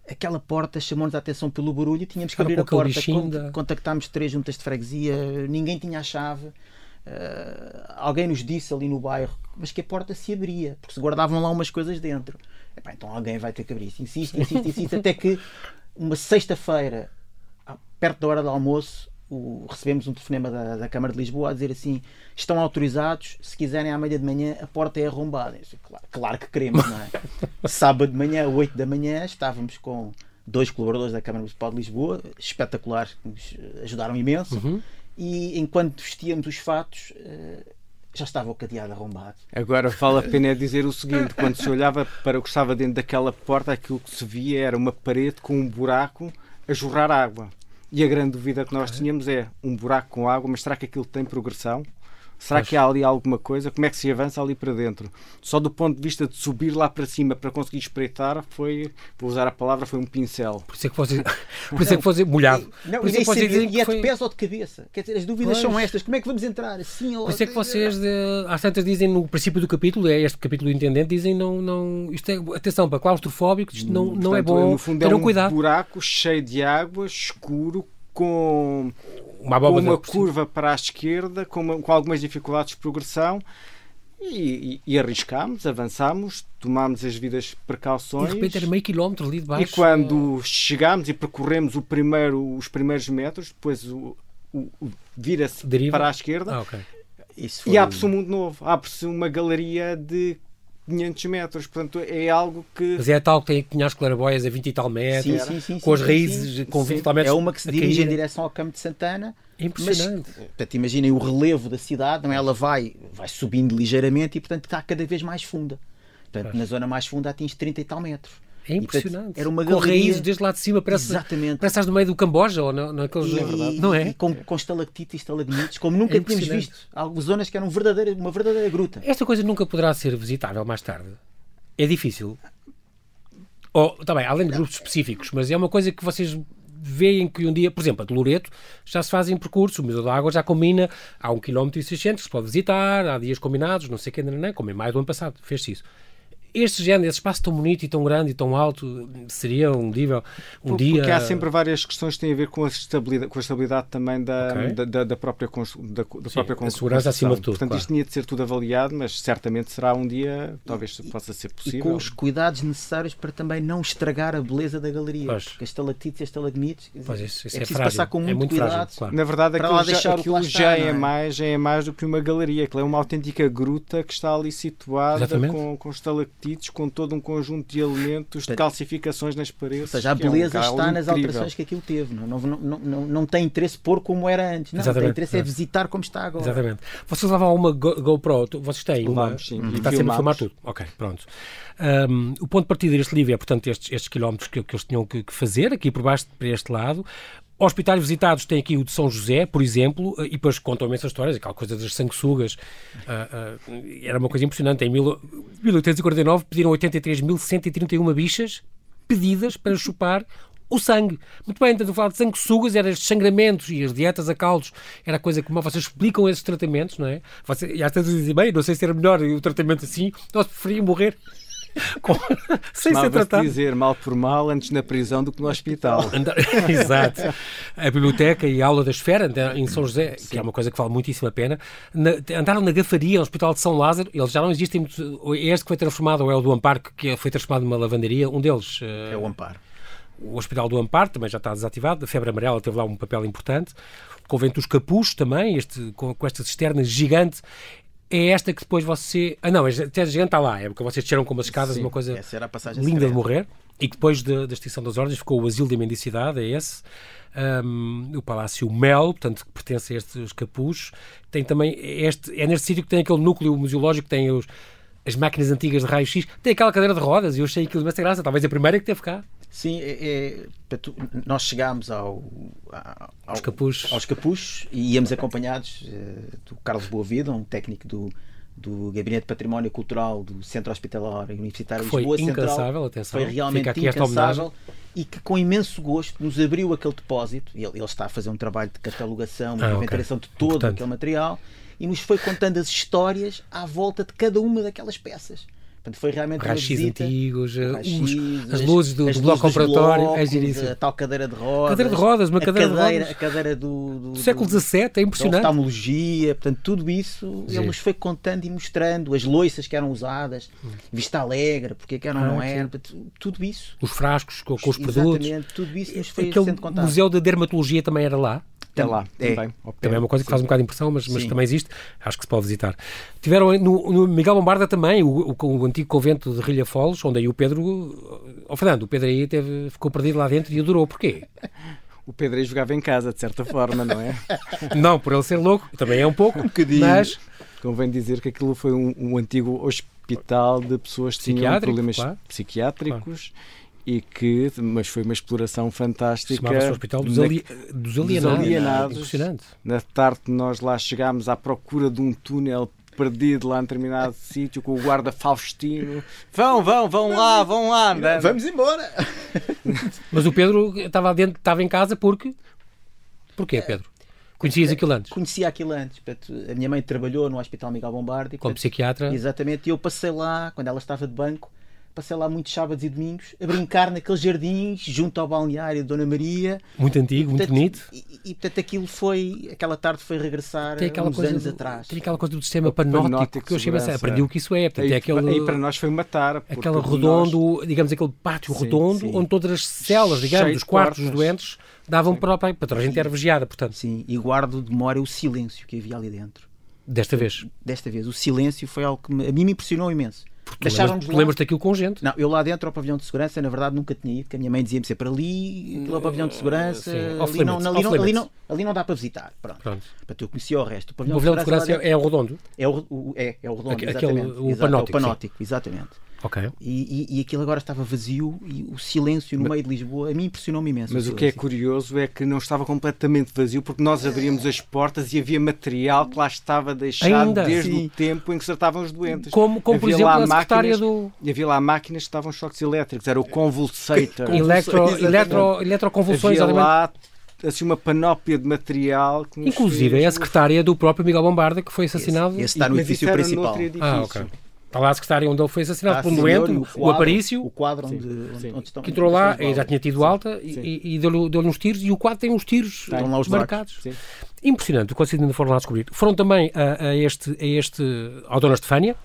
[SPEAKER 3] Aquela porta chamou-nos a atenção pelo barulho, tínhamos que abrir a porta.
[SPEAKER 1] bichinho
[SPEAKER 3] Con-
[SPEAKER 1] da-
[SPEAKER 3] Contactámos três juntas de freguesia, ninguém tinha a chave. Eh, alguém nos disse ali no bairro, mas que a porta se abria, porque se guardavam lá umas coisas dentro. Epá, então alguém vai ter que abrir. Insiste, insiste, insiste, até que uma sexta-feira, à- perto da hora do almoço, o- recebemos um telefonema da, da Câmara de Lisboa a dizer assim: estão autorizados, se quiserem à meia de manhã, a porta é arrombada. Disse, claro, claro que queremos, não é? Sábado de manhã, 8 da manhã, estávamos com dois colaboradores da Câmara Municipal de Lisboa, espetaculares, que nos eh, ajudaram imenso.
[SPEAKER 1] Uhum.
[SPEAKER 3] E enquanto vestíamos os fatos, eh, já estava o cadeado arrombado.
[SPEAKER 2] Agora vale a pena dizer o seguinte: quando se olhava para o que estava dentro daquela porta, aquilo que se via era uma parede com um buraco a jorrar água. E a grande dúvida que nós tínhamos é um buraco com água, mas será que aquilo tem progressão? Será
[SPEAKER 1] Pois.
[SPEAKER 2] que há ali alguma coisa? Como é que se avança ali para dentro? Só do ponto de vista de subir lá para cima para conseguir espreitar, foi, vou usar a palavra, foi um pincel.
[SPEAKER 1] por isso é que fosse, por isso é que fosse molhado.
[SPEAKER 3] Não,
[SPEAKER 1] por isso
[SPEAKER 3] e,
[SPEAKER 1] é que
[SPEAKER 3] sabia-
[SPEAKER 1] dizem
[SPEAKER 3] e é
[SPEAKER 1] foi-
[SPEAKER 3] de pés ou de cabeça. Quer dizer, as dúvidas
[SPEAKER 1] Pois.
[SPEAKER 3] são estas. Como é que vamos entrar? Assim ou
[SPEAKER 1] Por isso é que vocês, de, às tantas, dizem no princípio do capítulo, é este capítulo do Intendente, dizem não, não, isto é, atenção, para claustrofóbicos, isto não, não é
[SPEAKER 2] Portanto,
[SPEAKER 1] bom,
[SPEAKER 2] No fundo é um
[SPEAKER 1] cuidado.
[SPEAKER 2] buraco cheio de água, escuro, com
[SPEAKER 1] Uma
[SPEAKER 2] com uma curva para a esquerda, com, uma- com algumas dificuldades de progressão. E, e, e arriscámos, avançámos, tomámos as devidas
[SPEAKER 1] E
[SPEAKER 2] precauções.
[SPEAKER 1] de repente era meio quilómetro ali de
[SPEAKER 2] E
[SPEAKER 1] baixo.
[SPEAKER 2] quando chegámos e percorremos o primeiro, os primeiros metros, depois o, o- o- vira-se para a esquerda
[SPEAKER 1] Ah, ok.
[SPEAKER 3] Isso foi-
[SPEAKER 2] e abre-se um mundo novo. Abre-se uma galeria de 500 metros. Portanto, é algo que
[SPEAKER 1] Mas é tal que tem as claraboias a 20 e tal metros,
[SPEAKER 3] Sim, sim, sim,
[SPEAKER 1] com as raízes
[SPEAKER 3] sim.
[SPEAKER 1] com 20 e tal
[SPEAKER 3] É
[SPEAKER 1] metros.
[SPEAKER 3] uma que se dirige em direção ao Campo de Santana.
[SPEAKER 1] É impressionante.
[SPEAKER 3] Mas, portanto, imaginem o relevo da cidade, não é? ela vai, vai subindo ligeiramente e, portanto, está cada vez mais funda. Portanto, na zona mais funda atinge 30 e tal metros.
[SPEAKER 1] É impressionante.
[SPEAKER 3] era uma
[SPEAKER 1] com
[SPEAKER 3] galeria-
[SPEAKER 1] raízes desde lá de cima, parece,
[SPEAKER 3] Exatamente.
[SPEAKER 1] parece estás no meio do Camboja ou na, naqueles.
[SPEAKER 3] E-
[SPEAKER 1] não é?
[SPEAKER 3] com, com estalactites e estalagmites, como nunca
[SPEAKER 1] É
[SPEAKER 3] tínhamos visto. Algumas zonas que eram verdadeira, uma verdadeira gruta.
[SPEAKER 1] Esta coisa nunca poderá ser visitável mais tarde. É difícil. Ou, tá bem, além de grupos específicos, mas é uma coisa que vocês veem que um dia, por exemplo, a de Loreto já se fazem percursos, o Museu da Água já combina, há um km e 600 que se pode visitar, há dias combinados, não sei o que, não, não, como em maio do ano passado, fez-se isso. Este género, esse espaço tão bonito e tão grande e tão alto, seria um nível, um
[SPEAKER 2] porque,
[SPEAKER 1] dia...
[SPEAKER 2] Porque há sempre várias questões que têm a ver com a estabilidade, com a estabilidade também da,
[SPEAKER 1] Ok.
[SPEAKER 2] da, da- da própria, da, da
[SPEAKER 1] Sim,
[SPEAKER 2] própria
[SPEAKER 1] a segurança acima de tudo,
[SPEAKER 2] Portanto,
[SPEAKER 1] claro.
[SPEAKER 2] isto tinha de ser tudo avaliado, mas certamente será um dia, talvez possa ser
[SPEAKER 3] E
[SPEAKER 2] possível.
[SPEAKER 3] com os cuidados necessários para também não estragar a beleza da galeria.
[SPEAKER 1] Pois.
[SPEAKER 3] Porque as estalactites e as estalagmites
[SPEAKER 1] Pois isso, isso
[SPEAKER 3] é
[SPEAKER 1] é,
[SPEAKER 3] preciso
[SPEAKER 1] frágil.
[SPEAKER 3] passar com
[SPEAKER 1] é
[SPEAKER 3] muito,
[SPEAKER 1] muito
[SPEAKER 3] cuidado.
[SPEAKER 1] frágil, claro.
[SPEAKER 2] Na verdade,
[SPEAKER 3] Para
[SPEAKER 2] aquilo, já,
[SPEAKER 3] deixar o que
[SPEAKER 2] aquilo já,
[SPEAKER 3] está,
[SPEAKER 2] é
[SPEAKER 3] é?
[SPEAKER 2] mais, já é mais do que uma galeria. Aquilo é uma autêntica gruta que está ali situada
[SPEAKER 1] Exatamente.
[SPEAKER 2] com, com estalactites, com todo um conjunto de elementos, de calcificações nas paredes.
[SPEAKER 3] Ou seja, a
[SPEAKER 2] que é um
[SPEAKER 3] beleza está nas
[SPEAKER 2] incrível.
[SPEAKER 3] alterações que aquilo teve. Não, não, não, não, não tem interesse pôr como era antes. Não,
[SPEAKER 1] Exatamente.
[SPEAKER 3] tem interesse é
[SPEAKER 1] É.
[SPEAKER 3] visitar como está agora.
[SPEAKER 1] Exatamente. Vocês levavam uma Go- GoPro, vocês têm uma,
[SPEAKER 2] Levamos, sim.
[SPEAKER 1] E está sempre a filmar tudo. Ok, pronto. Um, o ponto de partida deste livro é, portanto, estes, estes quilómetros que, que eles tinham que, que fazer, aqui por baixo, para este lado. Hospitais visitados tem aqui o de São José, por exemplo, e depois contam imensas histórias, aquela coisa das sanguessugas. ah, ah, era uma coisa impressionante. Em mil- 1849 pediram 83.131 bichas pedidas para chupar o sangue. Muito bem, estamos a falar de sanguessugas, eram estes sangramentos e as dietas a caldos. Era a coisa como vocês explicam esses tratamentos, não é? Você, e às vezes dizem, bem, não sei se era melhor o tratamento assim, nós preferíamos morrer com- sem ser tratado.
[SPEAKER 2] dizer mal por mal antes na prisão do que no hospital.
[SPEAKER 1] Exato. A biblioteca e a aula da esfera em São José, que é uma coisa que vale muitíssimo a pena. Na- andaram na Gafaria, no Hospital de São Lázaro, eles já não existem. muito- Este que foi transformado, ou é o do Amparo, que foi transformado numa lavanderia, um deles. eh,
[SPEAKER 3] É o amparo.
[SPEAKER 1] o Hospital do Amparo também já está desativado, a febre amarela teve lá um papel importante. O Convento dos Capuchos também, este, com, com esta cisterna gigante. É esta que depois você. Ah, não, a cisterna gigante está lá, é porque vocês desceram com umas escadas,
[SPEAKER 2] Sim,
[SPEAKER 1] uma coisa
[SPEAKER 3] a
[SPEAKER 1] linda de morrer. E depois de- da extinção das ordens ficou o Asilo da Mendicidade, é esse. Ahm, o Palácio Mel, portanto, que pertence a estes capuchos. Tem também este, é neste sítio que tem aquele núcleo museológico que tem os, as máquinas antigas de raio-x. Tem aquela cadeira de rodas e eu achei aquilo de graça. Talvez a primeira que teve cá.
[SPEAKER 3] Sim, é, é- nós chegámos ao, ao-
[SPEAKER 1] Aos capuchos.
[SPEAKER 3] aos capuchos e íamos acompanhados eh, do Carlos Boavida, um técnico do, do Gabinete de Património Cultural do Centro Hospitalar Universitário de
[SPEAKER 1] Foi
[SPEAKER 3] Lisboa Central.
[SPEAKER 1] atenção.
[SPEAKER 3] Foi realmente incansável e que com imenso gosto nos abriu aquele depósito. Ele, ele está a fazer um trabalho de catalogação,
[SPEAKER 1] Ah, ok.
[SPEAKER 3] inventariação de todo
[SPEAKER 1] Importante.
[SPEAKER 3] aquele material e nos foi contando as histórias à volta de cada uma daquelas peças. Portanto, foi realmente visita
[SPEAKER 1] antigos, eh, os- as luzes do,
[SPEAKER 3] as
[SPEAKER 1] do bloco operatório. É
[SPEAKER 3] blocos, a tal cadeira de rodas.
[SPEAKER 1] Cadeira de rodas, uma
[SPEAKER 3] a
[SPEAKER 1] cadeira de
[SPEAKER 3] cadeira,
[SPEAKER 1] rodas.
[SPEAKER 3] A cadeira do, do,
[SPEAKER 1] Do século XVII, é
[SPEAKER 3] da
[SPEAKER 1] impressionante.
[SPEAKER 3] oftalmologia, portanto, tudo isso
[SPEAKER 1] Sim.
[SPEAKER 3] ele nos foi contando e mostrando as loiças que eram usadas, vista alegre, porque é que eram,
[SPEAKER 1] Ah,
[SPEAKER 3] não era, portanto, tudo isso.
[SPEAKER 1] Os frascos com, com os produtos.
[SPEAKER 3] Exatamente, tudo isso nos foi
[SPEAKER 1] Aquele
[SPEAKER 3] sendo contado.
[SPEAKER 1] museu de dermatologia também era lá.
[SPEAKER 2] É lá,
[SPEAKER 3] É.
[SPEAKER 2] também.
[SPEAKER 1] Também é uma coisa que faz um bocado de impressão, mas, mas também existe. Acho que se pode visitar. Tiveram no, no Miguel Bombarda também, o, o, o antigo convento de Rilha Foles, onde aí o Pedro. Ó Fernando, o Pedro aí teve, ficou perdido lá dentro e adorou. Porquê?
[SPEAKER 2] O Pedro aí jogava em casa, de certa forma, não é?
[SPEAKER 1] Não, por ele ser louco, também é um pouco,
[SPEAKER 3] bocadinho.
[SPEAKER 1] mas
[SPEAKER 2] Convém dizer que aquilo foi um, um antigo hospital de pessoas que tinham problemas
[SPEAKER 1] claro.
[SPEAKER 2] psiquiátricos e que, mas foi uma exploração fantástica.
[SPEAKER 1] chamava-se o Hospital dos, ali, dos Alienados.
[SPEAKER 2] Alienados.
[SPEAKER 1] Impressionante.
[SPEAKER 2] Na tarde nós lá chegámos à procura de um túnel perdido lá em determinado sítio com o guarda Faustino. Vão, vão, vão lá, vão lá. andando.
[SPEAKER 3] Vamos embora!
[SPEAKER 1] Mas o Pedro estava dentro, estava em casa porque. Porquê, Pedro? Conhecias aquilo antes?
[SPEAKER 3] Conhecia aquilo antes. portanto, a minha mãe trabalhou no Hospital Miguel Bombardi.
[SPEAKER 1] Como
[SPEAKER 3] portanto,
[SPEAKER 1] psiquiatra.
[SPEAKER 3] Exatamente, e eu passei lá, quando ela estava de banco, passei lá muitos sábados e domingos a brincar naqueles jardins junto ao balneário de Dona Maria.
[SPEAKER 1] Muito antigo, muito
[SPEAKER 3] Portanto,
[SPEAKER 1] bonito.
[SPEAKER 3] E, e, portanto aquilo foi, aquela tarde foi regressar
[SPEAKER 1] Tem aquela
[SPEAKER 3] uns
[SPEAKER 1] coisa
[SPEAKER 3] anos
[SPEAKER 1] do,
[SPEAKER 3] atrás.
[SPEAKER 1] Tem aquela coisa do sistema panóptico,
[SPEAKER 2] panóptico
[SPEAKER 1] que eu engraçado.
[SPEAKER 2] segurança.
[SPEAKER 1] Aprendi o que isso é. Portanto,
[SPEAKER 2] Aí,
[SPEAKER 1] é aquele,
[SPEAKER 2] aí para nós foi matar.
[SPEAKER 1] aquele
[SPEAKER 2] nós-
[SPEAKER 1] redondo, digamos, aquele pátio
[SPEAKER 2] Sim,
[SPEAKER 1] redondo,
[SPEAKER 2] sim.
[SPEAKER 1] onde todas as celas, digamos, dos quartos dos doentes, davam para, para, para toda a gente era vigiada, portanto,
[SPEAKER 3] Sim, e guardo de memória o silêncio que havia ali dentro.
[SPEAKER 1] desta vez.
[SPEAKER 3] Desta vez, o silêncio foi algo que me- a mim me impressionou imenso.
[SPEAKER 1] Tu
[SPEAKER 3] Deixávamos
[SPEAKER 1] lembras- tu
[SPEAKER 3] lá-
[SPEAKER 1] lembras daquilo com gente?
[SPEAKER 3] Não, eu lá dentro ao pavilhão de segurança, na verdade nunca tinha ido, que a minha mãe dizia-me sempre ali, aquilo é o pavilhão de segurança,
[SPEAKER 1] Sim,
[SPEAKER 3] ali, não, ali, não, ali, não, ali não dá para visitar. Pronto.
[SPEAKER 1] Pronto.
[SPEAKER 3] Portanto, eu conhecia o resto. O
[SPEAKER 1] O
[SPEAKER 3] pavilhão,
[SPEAKER 1] pavilhão de segurança
[SPEAKER 3] lá dentro
[SPEAKER 1] é o redondo?
[SPEAKER 3] é, o, é, é o redondo,
[SPEAKER 1] Aquele-
[SPEAKER 3] exatamente.
[SPEAKER 1] o
[SPEAKER 3] Exato,
[SPEAKER 1] panóptico,
[SPEAKER 3] é o panóptico, exatamente.
[SPEAKER 1] Ok.
[SPEAKER 3] E, e, e aquilo agora estava vazio e o silêncio no meio de Lisboa a mim impressionou-me imenso.
[SPEAKER 2] Mas o que é curioso é que não estava completamente vazio porque nós abríamos as portas e havia material que lá estava deixado
[SPEAKER 1] Ainda?
[SPEAKER 2] desde
[SPEAKER 3] Sim.
[SPEAKER 2] o tempo em que se tratavam os doentes.
[SPEAKER 1] Como, como por exemplo,
[SPEAKER 2] lá
[SPEAKER 1] a secretária
[SPEAKER 2] máquinas-
[SPEAKER 1] do
[SPEAKER 2] E havia lá máquinas que estavam choques elétricos, era o Convulsator.
[SPEAKER 3] Exatamente.
[SPEAKER 1] eletro, eletroconvulsões,
[SPEAKER 2] havia lá assim, uma panóplia de material
[SPEAKER 1] Inclusive é
[SPEAKER 2] fez-
[SPEAKER 1] a secretária do próprio Miguel Bombarda que foi assassinado.
[SPEAKER 3] Esse está no
[SPEAKER 2] Mas
[SPEAKER 3] edifício principal.
[SPEAKER 2] noutro edifício.
[SPEAKER 1] Ah, ok. Está lá a secretária onde ele foi assassinado por um doente, o, o Aparício.
[SPEAKER 3] O quadro onde, onde, onde estão.
[SPEAKER 1] Que entrou lá, e já tinha tido alta e, e deu-lhe deu uns tiros. E o quadro tem uns tiros
[SPEAKER 3] Estão lá os
[SPEAKER 1] marcados. Impressionante o que ainda foram lá descobrir. Foram também a, a este, a este, ao Dona Estefânia,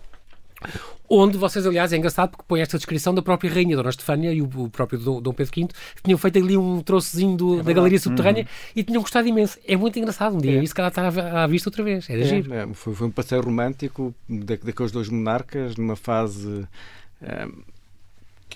[SPEAKER 1] onde vocês, aliás, é engraçado porque põe esta descrição da própria Rainha Dona Estefânia e o, o próprio Dom Pedro V, que tinham feito ali um troçozinho do, é da galeria subterrânea uhum. e tinham gostado imenso. É muito engraçado um dia, é. isso que ela está à, vista outra vez. Era é, giro.
[SPEAKER 2] É, foi, foi, um passeio romântico daqueles dois monarcas numa fase. Um,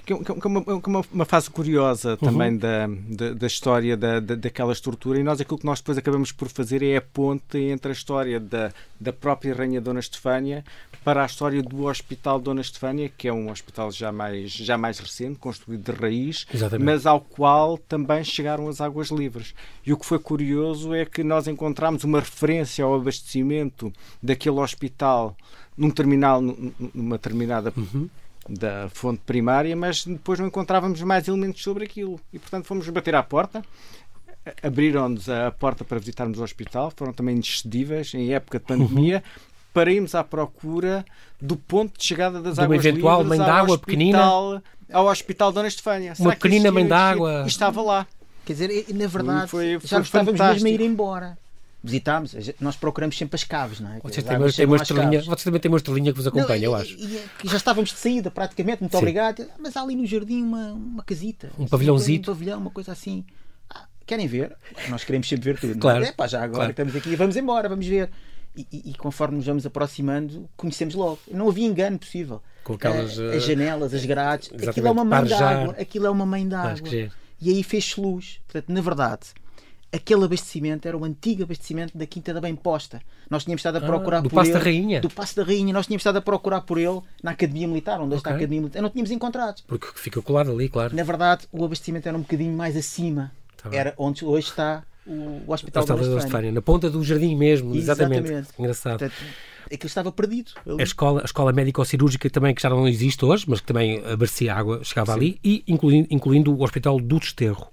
[SPEAKER 2] que é uma, uma, uma, fase curiosa também uhum. da, da, da, história da, da, daquela estrutura e nós aquilo que nós depois acabamos por fazer é a ponte entre a história da, da própria Rainha Dona Estefânia para a história do Hospital Dona Estefânia, que é um hospital já mais, já mais recente, construído de raiz,
[SPEAKER 1] Exatamente.
[SPEAKER 2] mas ao qual também chegaram as águas livres. E o que foi curioso é que nós encontramos uma referência ao abastecimento daquele hospital num terminal, numa determinada uhum da fonte primária, mas depois não encontrávamos mais elementos sobre aquilo. E, portanto, fomos bater à porta. Abriram-nos a porta para visitarmos o hospital, foram também excedíveis em época de pandemia, uhum. para irmos à procura do ponto de chegada das
[SPEAKER 1] de
[SPEAKER 2] águas
[SPEAKER 1] uma eventual
[SPEAKER 2] livres
[SPEAKER 1] mãe d'água pequenina
[SPEAKER 2] ao Hospital Dona Estefânia.
[SPEAKER 1] Uma pequenina mãe d'água.
[SPEAKER 2] Estava lá.
[SPEAKER 3] Quer dizer, na verdade, foi, foi já estávamos mesmo a ir embora visitámos, nós procuramos sempre as caves, não é?
[SPEAKER 1] Vocês têm, têm uma estrelinha, vocês também têm uma estrelinha que vos acompanha, não, eu acho.
[SPEAKER 3] E, e, já estávamos de saída, praticamente, muito Sim. obrigado. Mas há ali no jardim uma, uma casita.
[SPEAKER 1] Um pavilhãozinho.
[SPEAKER 3] Um pavilhão, uma coisa assim. Ah, querem ver? Nós queremos sempre ver tudo.
[SPEAKER 1] Claro.
[SPEAKER 3] É pá, já agora claro. estamos aqui, vamos embora, vamos ver. E, e, e, conforme nos vamos aproximando, conhecemos logo. Não havia engano possível.
[SPEAKER 1] Com aquelas,
[SPEAKER 3] as janelas, as grades, aquilo é uma mãe d'água. Aquilo é uma mãe d'água. E aí fez luz. Portanto, na verdade, aquele abastecimento era o antigo abastecimento da Quinta da Bem Posta. Nós tínhamos estado a ah, procurar
[SPEAKER 1] ah, do
[SPEAKER 3] por
[SPEAKER 1] Passo
[SPEAKER 3] ele.
[SPEAKER 1] Da Rainha.
[SPEAKER 3] Do Passo da Rainha. Nós tínhamos estado a procurar por ele na Academia Militar, onde okay. está a Academia Militar. Não tínhamos encontrado.
[SPEAKER 1] Porque fica colado ali, claro.
[SPEAKER 3] Na verdade, o abastecimento era um bocadinho mais acima. Tá era onde hoje está o, o Hospital da Estefânia.
[SPEAKER 1] Na ponta do jardim mesmo, exatamente. exatamente. Engraçado. Portanto,
[SPEAKER 3] aquilo estava perdido.
[SPEAKER 1] Ali. A escola, a escola médico-cirúrgica também, que já não existe hoje, mas que também abastecia água, chegava Sim. ali, e incluindo, incluindo o Hospital do Desterro.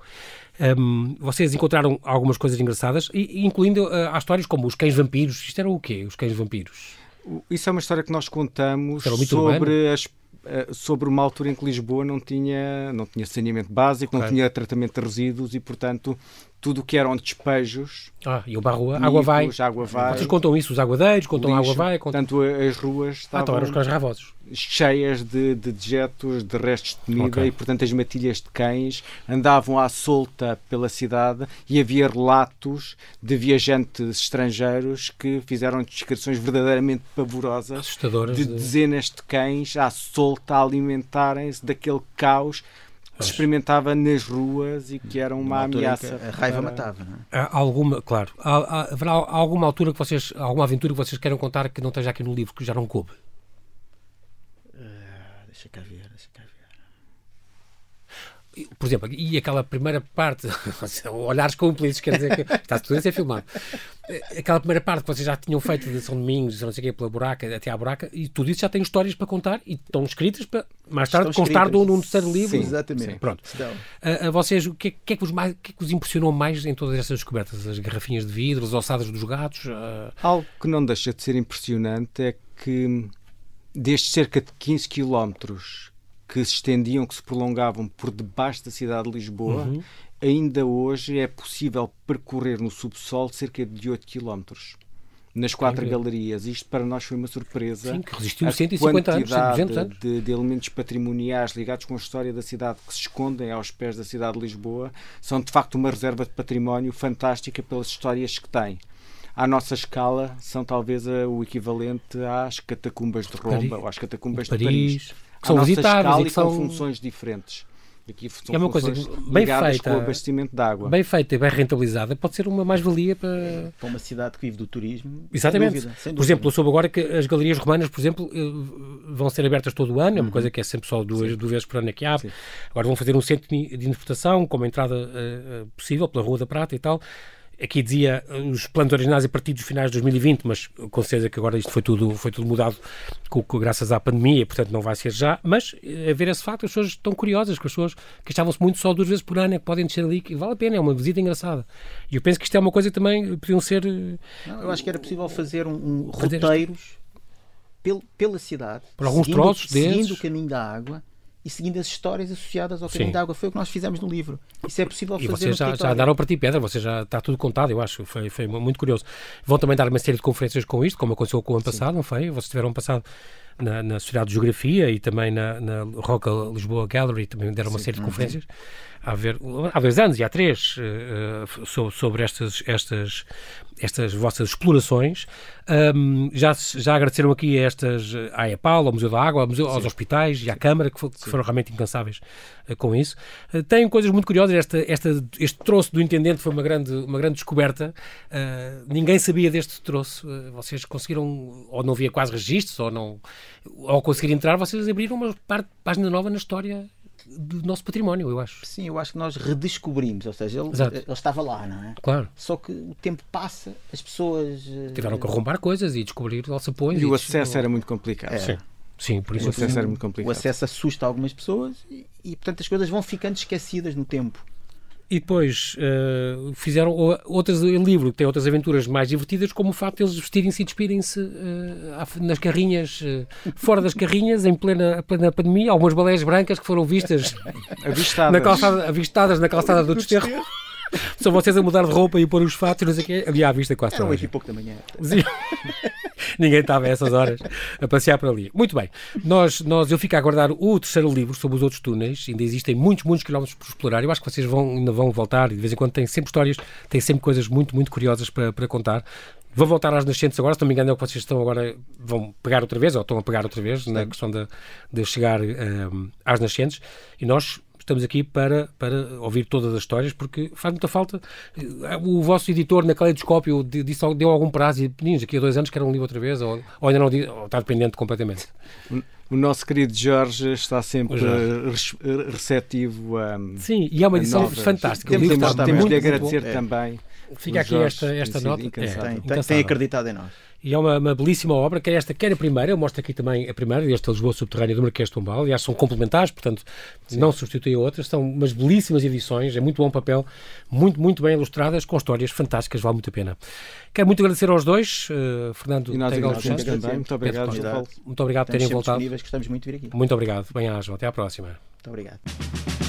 [SPEAKER 1] Um, vocês encontraram algumas coisas engraçadas, incluindo uh, há histórias como os cães vampiros. Isto era o quê, os cães vampiros?
[SPEAKER 2] Isso é uma história que nós contamos sobre as eh, sobre uma altura em que Lisboa não tinha, não tinha saneamento básico, não tinha tratamento de resíduos e, portanto, tudo o que eram despejos.
[SPEAKER 1] Ah, e o barro, a água vai.
[SPEAKER 2] água vai.
[SPEAKER 1] Vocês contam isso, os aguadeiros, contam lixo, a água vai.
[SPEAKER 2] Contam... Portanto, as ruas estavam. Ah,
[SPEAKER 1] então ravosos
[SPEAKER 2] cheias de, de dejetos, de restos de comida okay. e, portanto, as matilhas de cães andavam à solta pela cidade e havia relatos de viajantes estrangeiros que fizeram descrições verdadeiramente pavorosas
[SPEAKER 1] Assustadoras
[SPEAKER 2] de, de dezenas de cães à solta a alimentarem-se daquele caos se experimentava nas ruas e que era uma, ameaça.
[SPEAKER 3] A raiva para... matava, não
[SPEAKER 1] é? Há alguma, claro. Há, haverá alguma altura que vocês, alguma aventura que vocês queiram contar que não esteja aqui no livro, que já não coube?
[SPEAKER 3] Deixa cá ver, deixa cá ver.
[SPEAKER 1] Por exemplo, e aquela primeira parte, olhares cúmplices, quer dizer que está tudo a ser filmado. Aquela primeira parte que vocês já tinham feito de São Domingos, não sei o quê, pela buraca, até à buraca, e tudo isso já tem histórias para contar e estão escritas para mais tarde estão constar de um, terceiro livro.
[SPEAKER 3] Sim, exatamente. Sim,
[SPEAKER 1] pronto. A, a, vocês, o que, é, que, é que, vos mais, que é que vos impressionou mais em todas essas descobertas? As garrafinhas de vidro, as ossadas dos gatos?
[SPEAKER 2] Algo que não deixa de ser impressionante é que destes cerca de 15 quilómetros que se estendiam, que se prolongavam por debaixo da cidade de Lisboa, uhum. ainda hoje é possível percorrer no subsolo cerca de 8 quilómetros nas quatro galerias. Isto para nós foi uma surpresa.
[SPEAKER 1] Sim, que resistiu 150 anos, 200 anos.
[SPEAKER 2] De, de, elementos patrimoniais ligados com a história da cidade que se escondem aos pés da cidade de Lisboa são de facto uma reserva de património fantástica pelas histórias que têm à nossa escala, são talvez o equivalente às catacumbas de Roma Paris, ou às catacumbas de Paris. Paris.
[SPEAKER 1] Que são visitáveis e
[SPEAKER 2] são funções diferentes.
[SPEAKER 1] Aqui são é uma coisa bem feita,
[SPEAKER 2] com o abastecimento de água.
[SPEAKER 1] Bem feita e bem rentabilizada, pode ser uma mais-valia para...
[SPEAKER 3] para uma cidade que vive do turismo.
[SPEAKER 1] Exatamente.
[SPEAKER 3] Sem dúvida, sem dúvida.
[SPEAKER 1] Por exemplo, eu soube agora que as galerias romanas, por exemplo, eh, vão ser abertas todo o ano, é uma uhum. coisa que é sempre só duas, duas vezes por ano que abre. Sim. Agora vão fazer um centro de interpretação com uma entrada uh, possível pela Rua da Prata e tal aqui dizia uh, os planos originais a partir dos finais de 2020, mas com certeza que agora isto foi tudo, foi tudo mudado com, com, graças à pandemia, portanto não vai ser já. Mas eh, a ver esse facto, as pessoas estão curiosas, que as pessoas queixavam-se muito só duas vezes por ano, é que podem descer ali, que vale a pena, é uma visita engraçada. E eu penso que isto é uma coisa que também podiam ser.
[SPEAKER 3] Não, eu acho que era possível fazer um, um fazer roteiros pel, pela cidade,
[SPEAKER 1] Por alguns
[SPEAKER 3] seguindo,
[SPEAKER 1] troços
[SPEAKER 3] seguindo
[SPEAKER 1] desses.
[SPEAKER 3] o caminho da água e seguindo as histórias associadas ao caminho
[SPEAKER 1] Sim.
[SPEAKER 3] da água. Foi o que nós fizemos no livro. Isso é possível
[SPEAKER 1] E
[SPEAKER 3] fazer
[SPEAKER 1] vocês
[SPEAKER 3] no
[SPEAKER 1] já, já andaram para ti pedra, vocês já está tudo contado, eu acho. Foi, foi muito curioso. Vão também dar uma série de conferências com isto, como aconteceu com o ano passado, não foi? Vocês tiveram passado na, na Sociedade de Geografia e também na, na Roca Lisboa Gallery, também deram uma série de conferências. Há, ver, há dois anos e há três so- sobre estas, estas, estas vossas explorações. Ahm, já, já agradeceram aqui a estas, eh, à EPAL, ao Museu da Água, ao museu, aos hospitais e à Câmara, que, que foram realmente incansáveis eh, com isso. Eh, Tem coisas muito curiosas. Esta, esta, este troço do intendente foi uma grande, uma grande descoberta. Eh, ninguém sabia deste troço. Vocês conseguiram, ou não havia quase registros, ou não, ao conseguir entrar, vocês abriram uma parte, página nova na história do nosso património, eu acho.
[SPEAKER 3] Sim, eu acho que nós redescobrimos, ou seja, ele, ele estava lá, não é?
[SPEAKER 1] Claro.
[SPEAKER 3] Só que o tempo passa, as pessoas. eh,
[SPEAKER 1] Tiveram que arrombar coisas e descobrir alçapões.
[SPEAKER 2] E o acesso era muito complicado.
[SPEAKER 1] Sim, sim, por
[SPEAKER 2] O
[SPEAKER 1] isso.
[SPEAKER 2] acesso era muito
[SPEAKER 3] O
[SPEAKER 2] complicado.
[SPEAKER 3] acesso assusta algumas pessoas e, e, portanto, as coisas vão ficando esquecidas no tempo.
[SPEAKER 1] E depois eh, fizeram outras livro que tem outras aventuras mais divertidas, como o facto de eles vestirem-se e despirem-se à- nas carrinhas, eh, fora das carrinhas, em plena, plena pandemia, algumas baleias brancas que foram vistas
[SPEAKER 2] Avistadas.
[SPEAKER 1] na calçada, avistadas na calçada do Desterro. São vocês a mudar de roupa e pôr os fatos, não sei o quê. Ali à vista quase a
[SPEAKER 3] oito e pouco da manhã.
[SPEAKER 1] Sim. Ninguém estava a essas horas a passear por ali. Muito bem. Nós, nós, eu fico a aguardar o terceiro livro sobre os outros túneis. Ainda existem muitos, muitos quilómetros por explorar. Eu acho que vocês vão, ainda vão voltar e de vez em quando têm sempre histórias, têm sempre coisas muito, muito curiosas para, para contar. Vou voltar às nascentes agora, se não me engano é o que vocês estão agora, vão pegar outra vez, ou estão a pegar outra vez, na questão de, de chegar ehm, às nascentes. E nós estamos aqui para, para ouvir todas as histórias, porque faz muita falta. O vosso editor na Caleidoscópio di- disse, deu algum prazo e meninos, daqui a dois anos quero um livro outra vez, ou, ou ainda não ou está dependente completamente.
[SPEAKER 2] O nosso querido Jorge está sempre
[SPEAKER 1] O Jorge.
[SPEAKER 2] receptivo a.
[SPEAKER 1] Sim, e é uma edição
[SPEAKER 2] novas.
[SPEAKER 1] fantástica. O
[SPEAKER 2] Temos,
[SPEAKER 1] livro
[SPEAKER 2] temos,
[SPEAKER 1] está
[SPEAKER 2] temos
[SPEAKER 1] muito,
[SPEAKER 2] de agradecer
[SPEAKER 3] É.
[SPEAKER 1] Fica aqui
[SPEAKER 2] Jorge
[SPEAKER 1] esta, esta nota. É,
[SPEAKER 3] Tem, tem, acreditado em nós.
[SPEAKER 1] E é uma, uma belíssima obra, quer esta, quer a primeira, eu mostro aqui também a primeira, deste Lisboa Subterrânea do Marquês de Pombal, aliás são complementares, portanto não substituem a outras, são umas belíssimas edições, é muito bom papel, muito, muito bem ilustradas, com histórias fantásticas, vale muito a pena. Quero muito agradecer aos dois, eh, Fernando
[SPEAKER 2] E nós
[SPEAKER 1] Tegal Santos,
[SPEAKER 2] também. Muito obrigado,
[SPEAKER 1] Pedro.
[SPEAKER 2] Paulo.
[SPEAKER 1] muito obrigado por terem voltado,
[SPEAKER 3] gostamos muito de vir aqui.
[SPEAKER 1] muito obrigado, bem-ajam, até à próxima.
[SPEAKER 3] Muito obrigado.